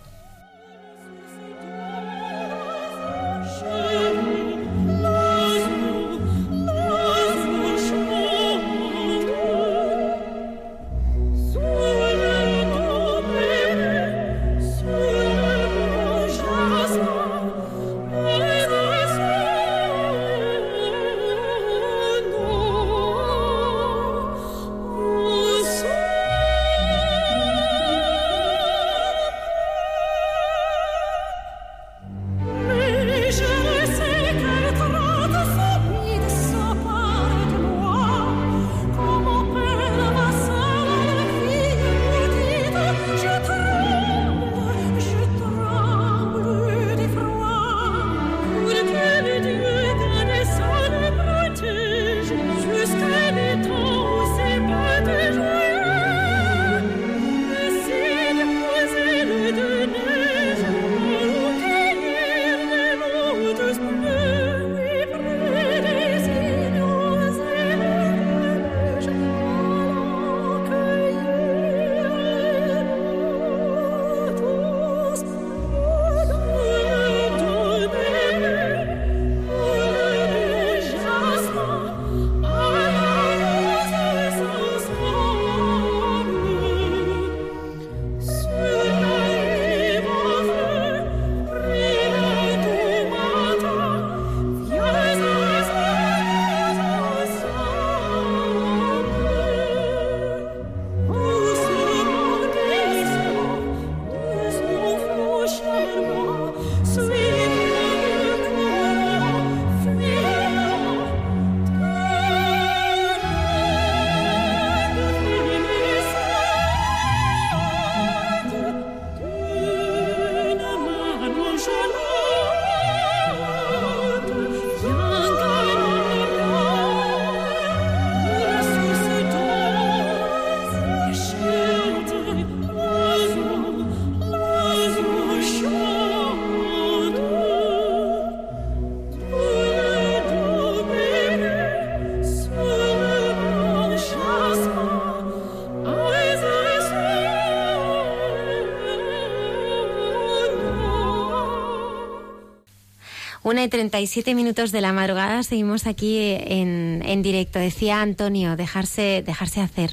Una y 37 minutos de la madrugada seguimos aquí en, en directo. Decía Antonio, dejarse, dejarse hacer.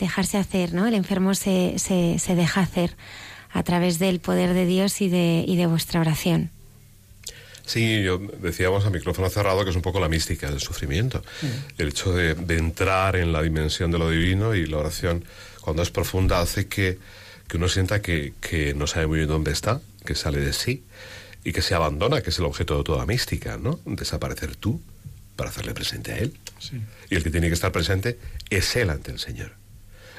Dejarse hacer, ¿no? El enfermo se, se, se deja hacer a través del poder de Dios y de, y de vuestra oración. Sí, yo decíamos a micrófono cerrado que es un poco la mística del sufrimiento. El hecho de, de entrar en la dimensión de lo divino y la oración, cuando es profunda, hace que, que uno sienta que, que no sabe muy bien dónde está, que sale de sí y que se abandona, que es el objeto de toda mística, ¿no? Desaparecer tú para hacerle presente a Él. Sí. Y el que tiene que estar presente es Él ante el Señor.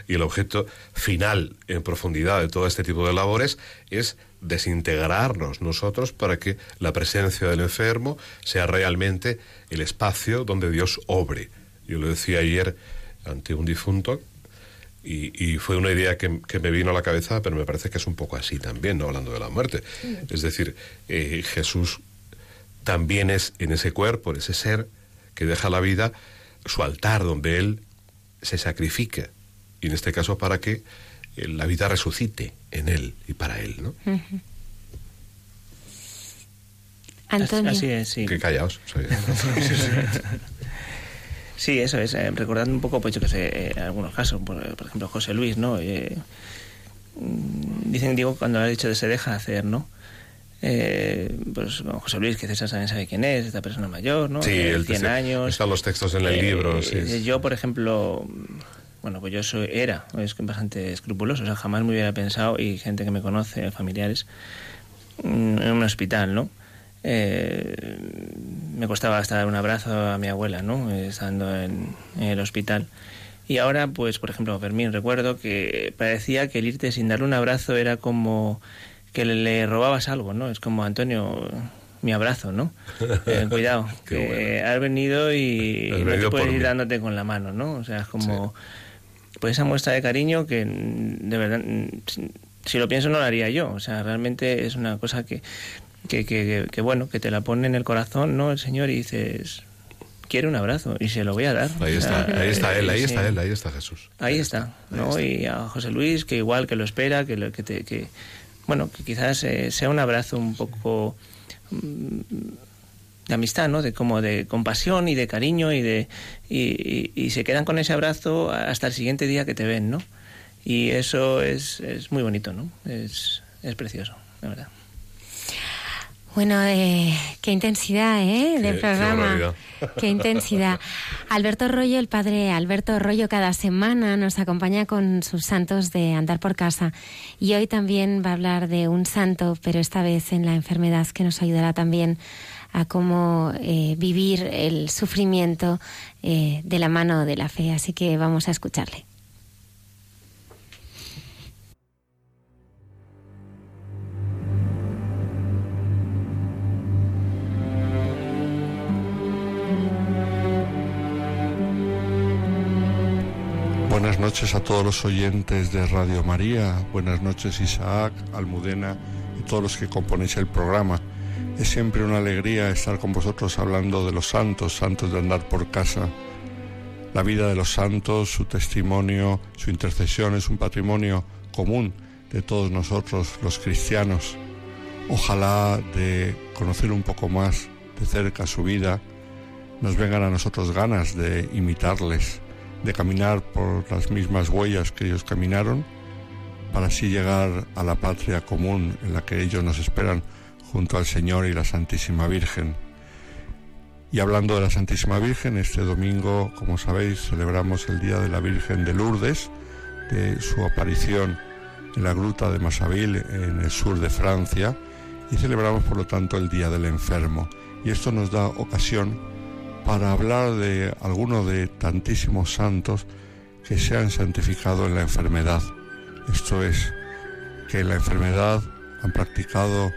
Y el objeto final en profundidad de todo este tipo de labores es desintegrarnos nosotros para que la presencia del enfermo sea realmente el espacio donde Dios obre. Yo lo decía ayer ante un difunto y, y fue una idea que, que me vino a la cabeza, pero me parece que es un poco así también, no hablando de la muerte. Es decir, eh, Jesús también es en ese cuerpo, en ese ser que deja la vida, su altar donde Él se sacrifica. Y en este caso para que eh, la vida resucite en Él y para Él, ¿no? Antonio. Así es, sí. Que callaos. soy- [laughs] Sí, eso es. eh, recordando un poco, pues yo que sé, eh, algunos casos, por, por ejemplo, José Luis, ¿no? Eh, mm, dicen, digo, cuando ha dicho de se deja hacer, ¿no? Eh, pues José Luis, que César también sabe quién es, esta persona mayor, ¿no? Sí, Eh, el 100 testi- años. Están los textos en el Eh, libro. sí. eh, Yo, por ejemplo, bueno, pues yo soy, era, es bastante escrupuloso, o sea, jamás me hubiera pensado, y gente que me conoce, familiares, mm, en un hospital, ¿no? Eh, me costaba hasta dar un abrazo a mi abuela, ¿no? Estando en, en el hospital. Y ahora, pues, por ejemplo, Fermín, recuerdo que parecía que el irte sin darle un abrazo era como que le, le robabas algo, ¿no? Es como, Antonio, mi abrazo, ¿no? Eh, [laughs] cuidado, que bueno. has venido y Has no venido te puedes ir mí. dándote con la mano, ¿no? O sea, es como... Pues esa muestra de cariño que de verdad, si- si lo pienso no lo haría yo. O sea, realmente es una cosa que, que, que, bueno, que te la pone en el corazón, ¿no? El Señor y dices, quiere un abrazo y se lo voy a dar. Ahí está, ahí está Él, ahí sí. está Él, ahí está Jesús. Ahí está, ¿no? Y a José Luis, que igual que lo espera, que, lo, que, te, que bueno, que quizás eh, sea un abrazo un poco mm, de amistad, ¿no? De como de compasión y de cariño y de y, y- y se quedan con ese abrazo hasta el siguiente día que te ven, ¿no? Y eso es, es muy bonito, ¿no? Es, es precioso, la verdad. Bueno, eh, qué intensidad, ¿eh? Qué programa. Qué intensidad. [laughs] Alberto Rollo, el padre Alberto Rollo, cada semana nos acompaña con sus santos de andar por casa. Y hoy también va a hablar de un santo, pero esta vez en la enfermedad, que nos ayudará también a cómo eh, vivir el sufrimiento eh, de la mano de la fe. Así que vamos a escucharle. Buenas noches a todos los oyentes de Radio María, buenas noches Isaac, Almudena y todos los que componéis el programa. Es siempre una alegría estar con vosotros hablando de los santos, santos de andar por casa. La vida de los santos, su testimonio, su intercesión es un patrimonio común de todos nosotros los cristianos. Ojalá de conocer un poco más de cerca su vida, nos vengan a nosotros ganas de imitarles, de caminar por las mismas huellas que ellos caminaron, para así llegar a la patria común en la que ellos nos esperan junto al Señor y la Santísima Virgen. Y hablando de la Santísima Virgen, este domingo, como sabéis, celebramos el Día de la Virgen de Lourdes, de su aparición en la gruta de Massaville, en el sur de Francia, y celebramos por lo tanto el Día del Enfermo. Y esto nos da ocasión para hablar de alguno de tantísimos santos que se han santificado en la enfermedad. Esto es, que en la enfermedad han practicado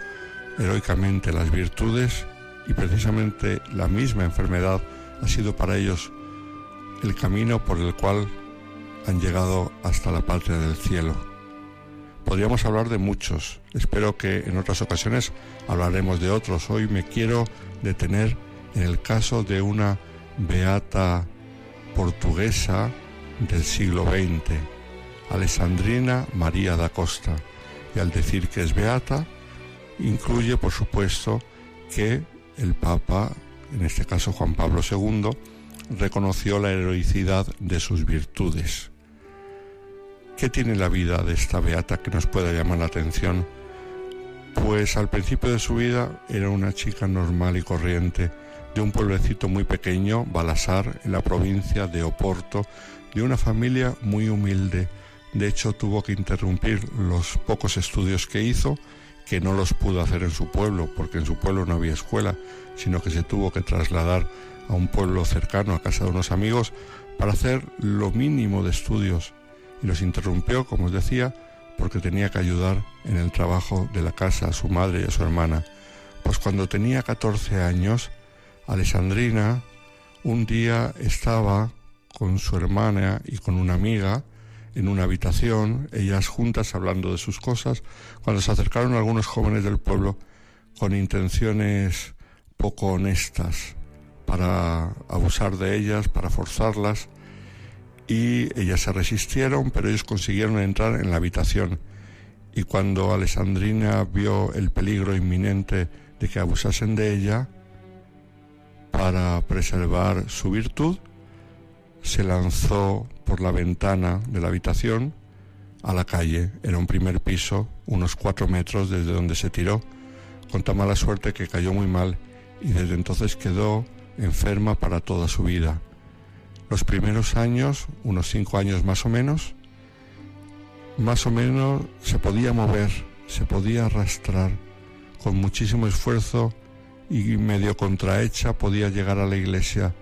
heroicamente las virtudes y precisamente la misma enfermedad ha sido para ellos el camino por el cual han llegado hasta la patria del cielo. Podríamos hablar de muchos, espero que en otras ocasiones hablaremos de otros. Hoy me quiero detener en el caso de una beata portuguesa del siglo XX, Alessandrina María da Costa. Y al decir que es beata, incluye, por supuesto, que el Papa, en este caso Juan Pablo II, reconoció la heroicidad de sus virtudes. ¿Qué tiene la vida de esta beata que nos pueda llamar la atención? Pues al principio de su vida era una chica normal y corriente, de un pueblecito muy pequeño, Balasar, en la provincia de Oporto, de una familia muy humilde. De hecho, tuvo que interrumpir los pocos estudios que hizo, que no los pudo hacer en su pueblo, porque en su pueblo no había escuela, sino que se tuvo que trasladar a un pueblo cercano, a casa de unos amigos, para hacer lo mínimo de estudios. Y los interrumpió, como os decía, porque tenía que ayudar en el trabajo de la casa a su madre y a su hermana. Pues cuando tenía 14 años, Alessandrina un día estaba con su hermana y con una amiga en una habitación, ellas juntas hablando de sus cosas, cuando se acercaron algunos jóvenes del pueblo con intenciones poco honestas para abusar de ellas, para forzarlas, y ellas se resistieron, pero ellos consiguieron entrar en la habitación. Y cuando Alessandrina vio el peligro inminente de que abusasen de ella, para preservar su virtud, se lanzó por la ventana de la habitación a la calle. Era un primer piso, unos cuatro metros desde donde se tiró, con tan mala suerte que cayó muy mal y desde entonces quedó enferma para toda su vida. Los primeros años, unos cinco años más o menos, más o menos se podía mover, se podía arrastrar. Con muchísimo esfuerzo y medio contrahecha podía llegar a la iglesia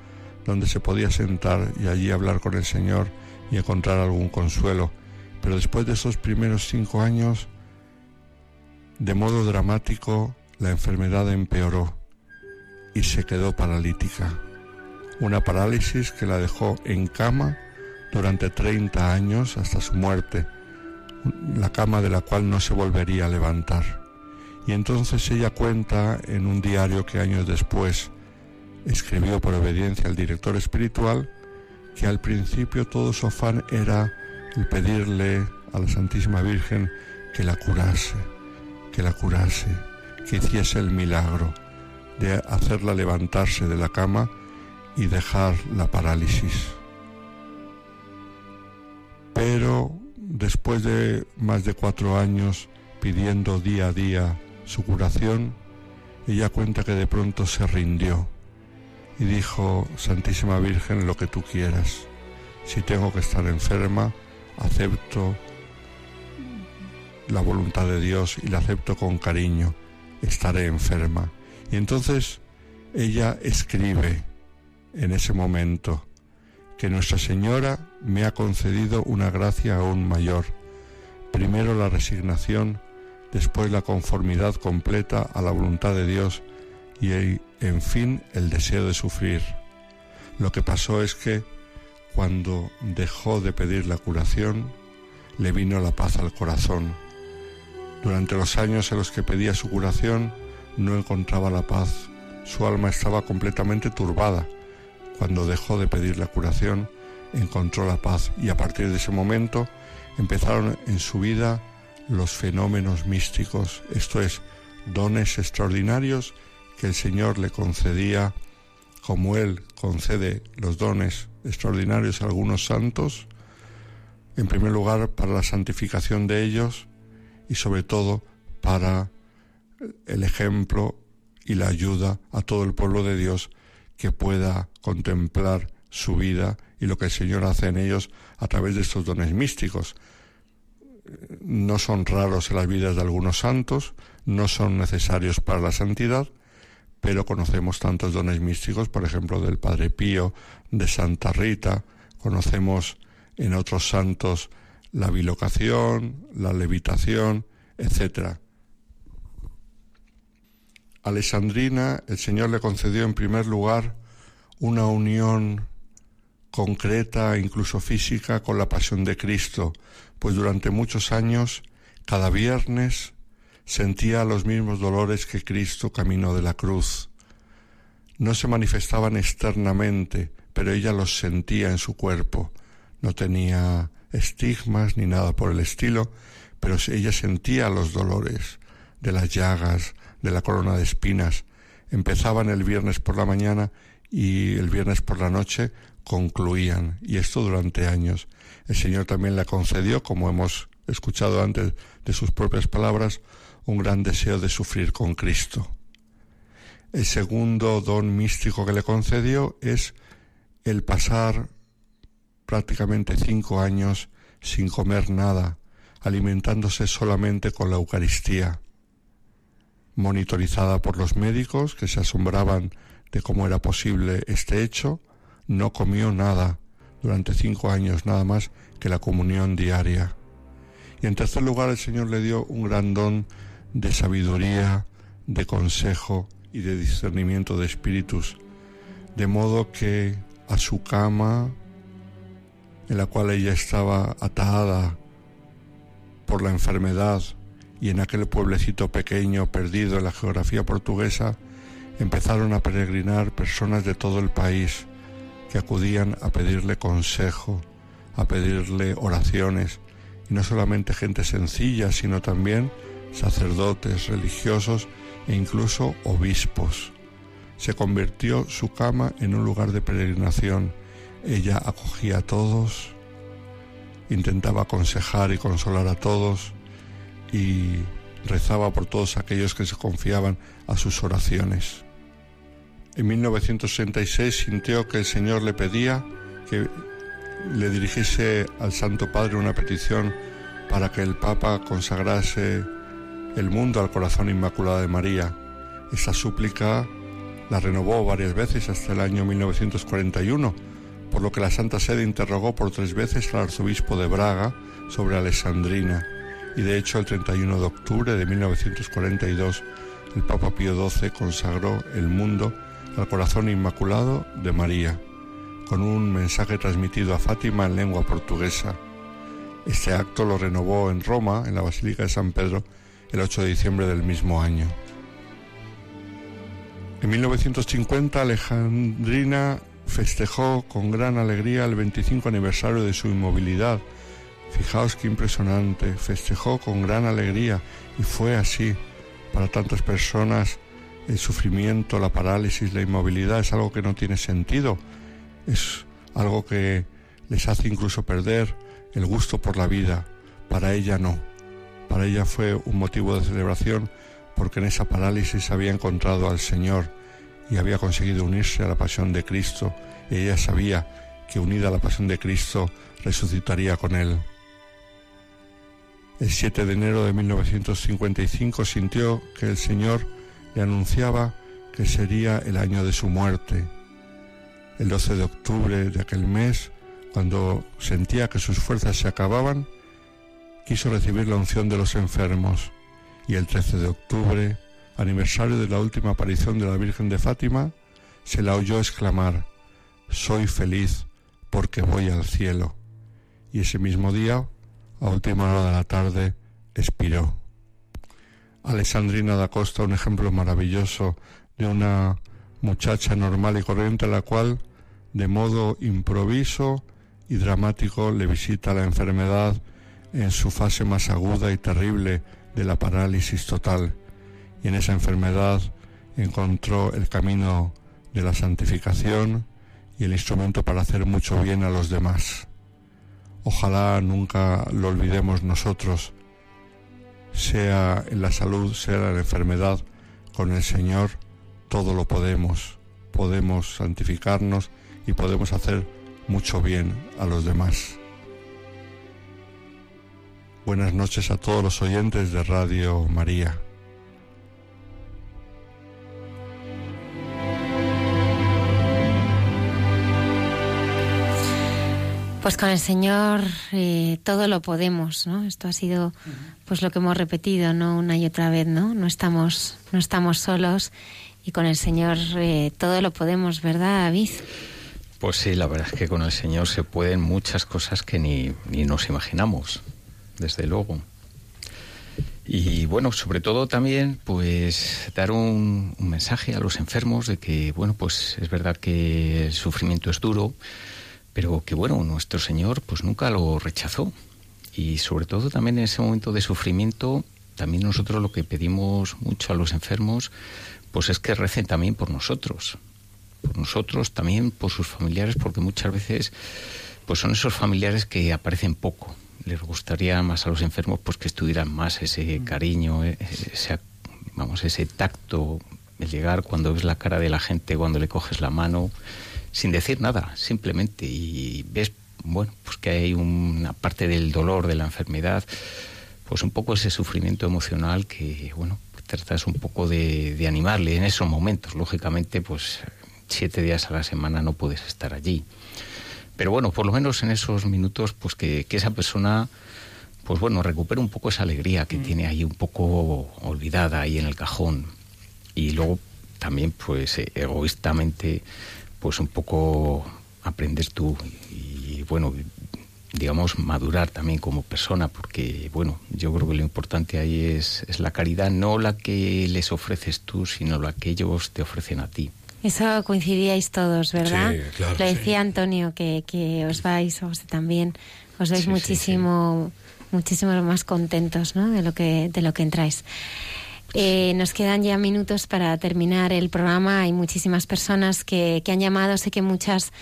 donde se podía sentar y allí hablar con el Señor y encontrar algún consuelo. Pero después de esos primeros cinco años, de modo dramático, la enfermedad empeoró y se quedó paralítica. Una parálisis que la dejó en cama durante 30 años hasta su muerte, la cama de la cual no se volvería a levantar. Y entonces ella cuenta en un diario que años después escribió por obediencia al director espiritual que al principio todo su afán era el pedirle a la Santísima Virgen que la curase, que la curase, que hiciese el milagro de hacerla levantarse de la cama y dejar la parálisis. Pero después de más de cuatro años pidiendo día a día su curación, ella cuenta que de pronto se rindió y dijo, Santísima Virgen, lo que tú quieras. Si tengo que estar enferma, acepto la voluntad de Dios y la acepto con cariño. Estaré enferma. Y entonces ella escribe en ese momento que Nuestra Señora me ha concedido una gracia aún mayor. Primero la resignación después la conformidad completa a la voluntad de Dios y en fin el deseo de sufrir. Lo que pasó es que cuando dejó de pedir la curación, le vino la paz al corazón. Durante los años en los que pedía su curación, no encontraba la paz. Su alma estaba completamente turbada. Cuando dejó de pedir la curación, encontró la paz y a partir de ese momento empezaron en su vida los fenómenos místicos, esto es, dones extraordinarios que el Señor le concedía, como Él concede los dones extraordinarios a algunos santos, en primer lugar para la santificación de ellos y sobre todo para el ejemplo y la ayuda a todo el pueblo de Dios que pueda contemplar su vida y lo que el Señor hace en ellos a través de estos dones místicos no son raros en las vidas de algunos santos, no son necesarios para la santidad, pero conocemos tantos dones místicos, por ejemplo, del Padre Pío, de Santa Rita, conocemos en otros santos la bilocación, la levitación, etc. Alessandrina, el Señor le concedió en primer lugar una unión concreta, incluso física, con la pasión de Cristo, pues durante muchos años, cada viernes, sentía los mismos dolores que Cristo camino de la cruz. No se manifestaban externamente, pero ella los sentía en su cuerpo. No tenía estigmas ni nada por el estilo, pero ella sentía los dolores de las llagas, de la corona de espinas. Empezaban el viernes por la mañana y el viernes por la noche concluían, y esto durante años. El Señor también le concedió, como hemos escuchado antes de sus propias palabras, un gran deseo de sufrir con Cristo. El segundo don místico que le concedió es el pasar prácticamente cinco años sin comer nada, alimentándose solamente con la Eucaristía. Monitorizada por los médicos que se asombraban de cómo era posible este hecho, no comió nada durante cinco años, nada más que la comunión diaria. Y en tercer lugar, el Señor le dio un gran don de sabiduría, de consejo y de discernimiento de espíritus, de modo que a su cama, en la cual ella estaba atada por la enfermedad y en aquel pueblecito pequeño perdido en la geografía portuguesa, empezaron a peregrinar personas de todo el país que acudían a pedirle consejo, a pedirle oraciones, y no solamente gente sencilla, sino también sacerdotes, religiosos e incluso obispos. Se convirtió su cama en un lugar de peregrinación. Ella acogía a todos, intentaba aconsejar y consolar a todos y rezaba por todos aquellos que se confiaban a sus oraciones. En 1966 sintió que el Señor le pedía que le dirigiese al Santo Padre una petición para que el Papa consagrase el mundo al corazón inmaculado de María. Esa súplica la renovó varias veces hasta el año 1941, por lo que la Santa Sede interrogó por tres veces al arzobispo de Braga sobre Alessandrina, y de hecho el 31 de octubre de 1942 el Papa Pío XII consagró el mundo al corazón inmaculado de María, con un mensaje transmitido a Fátima en lengua portuguesa. Este acto lo renovó en Roma, en la Basílica de San Pedro, el 8 de diciembre del mismo año. En 1950 Alejandrina festejó con gran alegría el 25 aniversario de su inmovilidad. Fijaos qué impresionante, festejó con gran alegría y fue así. Para tantas personas el sufrimiento, la parálisis, la inmovilidad es algo que no tiene sentido, es algo que les hace incluso perder el gusto por la vida. Para ella no. Para ella fue un motivo de celebración porque en esa parálisis había encontrado al Señor y había conseguido unirse a la pasión de Cristo y ella sabía que unida a la pasión de Cristo resucitaría con Él. El 7 de enero de 1955 sintió que el Señor le anunciaba que sería el año de su muerte. El 12 de octubre de aquel mes, cuando sentía que sus fuerzas se acababan, quiso recibir la unción de los enfermos y el 13 de octubre, aniversario de la última aparición de la Virgen de Fátima, se la oyó exclamar, Soy feliz porque voy al cielo. Y ese mismo día, a última hora de la tarde, expiró. Alessandrina da Costa, un ejemplo maravilloso de una muchacha normal y corriente a la cual, de modo improviso y dramático, le visita la enfermedad en su fase más aguda y terrible de la parálisis total. Y en esa enfermedad encontró el camino de la santificación y el instrumento para hacer mucho bien a los demás. Ojalá nunca lo olvidemos nosotros, sea en la salud, sea en la enfermedad, con el Señor todo lo podemos, podemos santificarnos y podemos hacer mucho bien a los demás. Buenas noches a todos los oyentes de Radio María. Pues con el Señor eh, todo lo podemos, ¿no? Esto ha sido pues lo que hemos repetido, ¿no? Una y otra vez, ¿no? No estamos, no estamos solos y con el Señor eh, todo lo podemos, ¿verdad, David? Pues sí, la verdad es que con el Señor se pueden muchas cosas que ni, ni nos imaginamos, desde luego. Y bueno, sobre todo también, pues dar un, un, mensaje a los enfermos de que, bueno, pues es verdad que el sufrimiento es duro, pero que bueno, nuestro Señor pues nunca lo rechazó. Y sobre todo también en ese momento de sufrimiento, también nosotros lo que pedimos mucho a los enfermos, pues es que recen también por nosotros, por nosotros, también por sus familiares, porque muchas veces pues son esos familiares que aparecen poco. Les gustaría más a los enfermos pues que estuvieran más ese cariño, e- ese, vamos, ese tacto, el llegar cuando ves la cara de la gente, cuando le coges la mano, sin decir nada, simplemente, y ves, bueno, pues que hay una parte del dolor, de la enfermedad, pues un poco ese sufrimiento emocional que, bueno, tratas un poco de, de animarle en esos momentos. Lógicamente, pues siete días a la semana no puedes estar allí. Pero bueno, por lo menos en esos minutos, pues que, que esa persona, pues bueno, recupere un poco esa alegría que tiene ahí un poco olvidada ahí en el cajón. Y luego también, pues eh, egoístamente, pues un poco aprender tú y, y, bueno, digamos, madurar también como persona, porque, bueno, yo creo que lo importante ahí es, es la caridad, no la que les ofreces tú, sino la que ellos te ofrecen a ti. Eso coincidíais todos, ¿verdad? Sí, claro, Lo sí. decía Antonio, que, que os vais, o sea, también os veis Sí, sí, muchísimo, muchísimo más contentos, ¿no? De lo que, de lo que entráis. Eh, nos quedan ya minutos para terminar el programa. Hay muchísimas personas que, que han llamado. Sé que muchas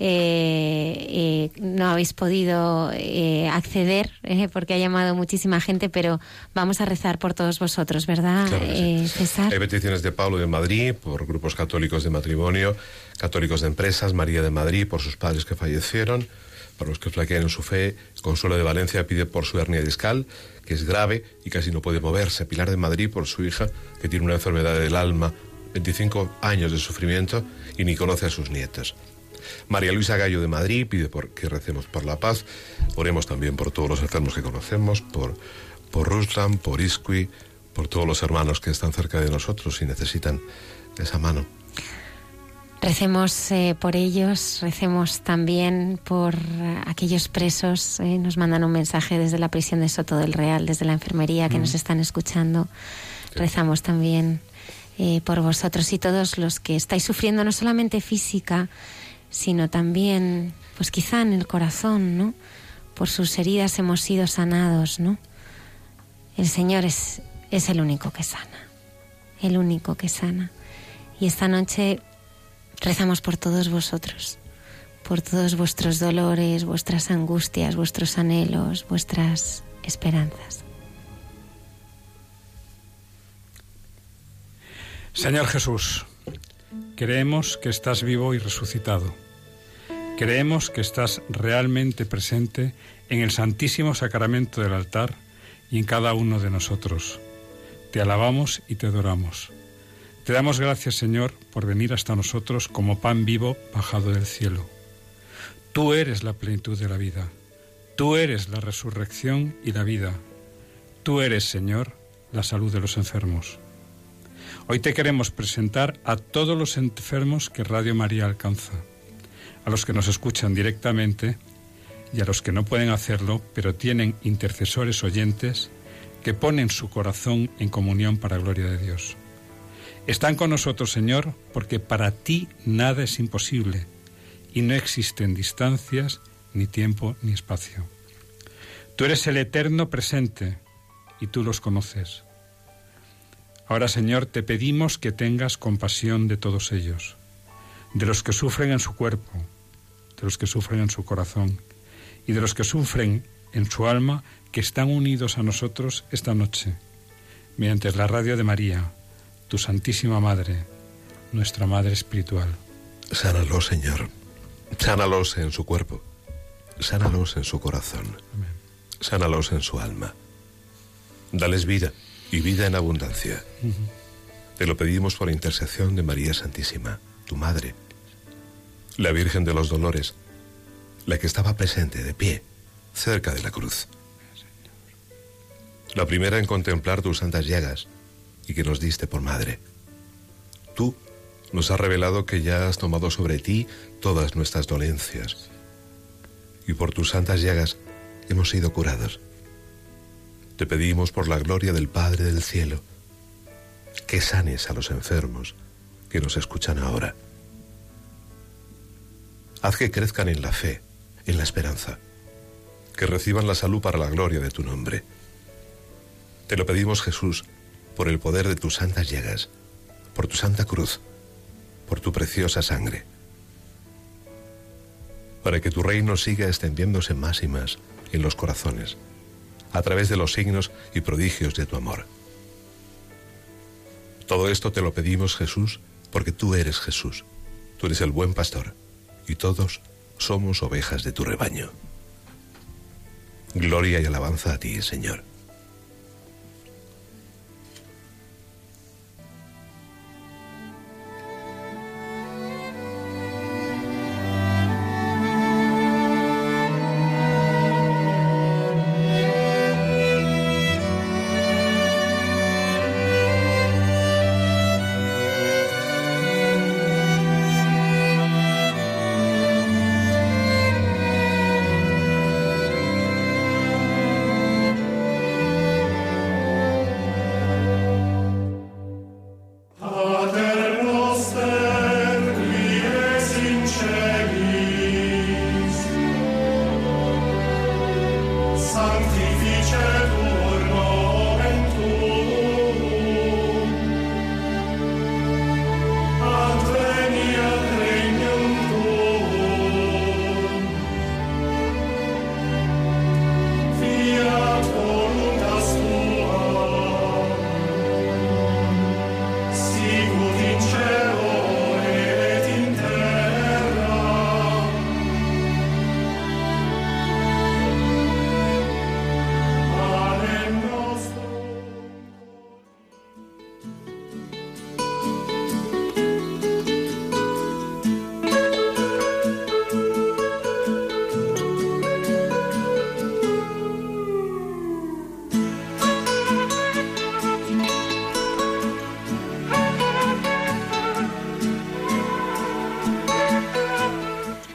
eh, eh, no habéis podido eh, acceder eh, porque ha llamado muchísima gente, pero vamos a rezar por todos vosotros, ¿verdad, Claro sí. César? Hay peticiones de Pablo de Madrid por grupos católicos de matrimonio, católicos de empresas, María de Madrid por sus padres que fallecieron, para los que flaquean en su fe, Consuelo de Valencia pide por su hernia discal, que es grave y casi no puede moverse, Pilar de Madrid por su hija, que tiene una enfermedad del alma, 25 años de sufrimiento y ni conoce a sus nietos. María Luisa Gallo de Madrid pide que recemos por la paz. Oremos también por todos los enfermos que conocemos, por, por Ruslan, por Isqui, por todos los hermanos que están cerca de nosotros y necesitan esa mano. Recemos eh, por ellos, recemos también por eh, aquellos presos. eh, nos mandan un mensaje desde la prisión de Soto del Real, desde la enfermería que Mm. nos están escuchando. Rezamos también eh, por vosotros y todos los que estáis sufriendo no solamente física, sino también, pues quizá en el corazón, ¿no? Por sus heridas hemos sido sanados, ¿no? El Señor es, es el único que sana, el único que sana. Y esta noche rezamos por todos vosotros, por todos vuestros dolores, vuestras angustias, vuestros anhelos, vuestras esperanzas. Señor Jesús, creemos que estás vivo y resucitado. Creemos que estás realmente presente en el Santísimo Sacramento del altar y en cada uno de nosotros. Te alabamos y te adoramos. Te damos gracias, Señor, por venir hasta nosotros como pan vivo bajado del cielo. Tú eres la plenitud de la vida. Tú eres la resurrección y la vida. Tú eres, Señor, la salud de los enfermos. Hoy te queremos presentar a todos los enfermos que Radio María alcanza, a los que nos escuchan directamente y a los que no pueden hacerlo, pero tienen intercesores oyentes que ponen su corazón en comunión para gloria de Dios. Están con nosotros, Señor, porque para ti nada es imposible y no existen distancias, ni tiempo, ni espacio. Tú eres el eterno presente y tú los conoces. Ahora, Señor, te pedimos que tengas compasión de todos ellos, de los que sufren en su cuerpo, de los que sufren en su corazón y de los que sufren en su alma que están unidos a nosotros esta noche, mediante la radio de María, tu Santísima Madre, nuestra Madre Espiritual. Sánalos, Señor. Sánalos en su cuerpo. Sánalos en su corazón. Sánalos en su alma. Dales vida y vida en abundancia. Te lo pedimos por intercesión de María Santísima, tu Madre, la Virgen de los Dolores, la que estaba presente de pie, cerca de la cruz. La primera en contemplar tus santas llagas y que nos diste por madre. Tú nos has revelado que ya has tomado sobre ti todas nuestras dolencias y por tus santas llagas hemos sido curados. Te pedimos por la gloria del Padre del cielo que sanes a los enfermos que nos escuchan ahora. Haz que crezcan en la fe, en la esperanza, que reciban la salud para la gloria de tu nombre. Te lo pedimos, Jesús, por el poder de tus santas llagas, por tu santa cruz, por tu preciosa sangre, para que tu reino siga extendiéndose más y más en los corazones, a través de los signos y prodigios de tu amor. Todo esto te lo pedimos, Jesús, porque tú eres Jesús, tú eres el buen pastor, y todos somos ovejas de tu rebaño. Gloria y alabanza a ti, Señor.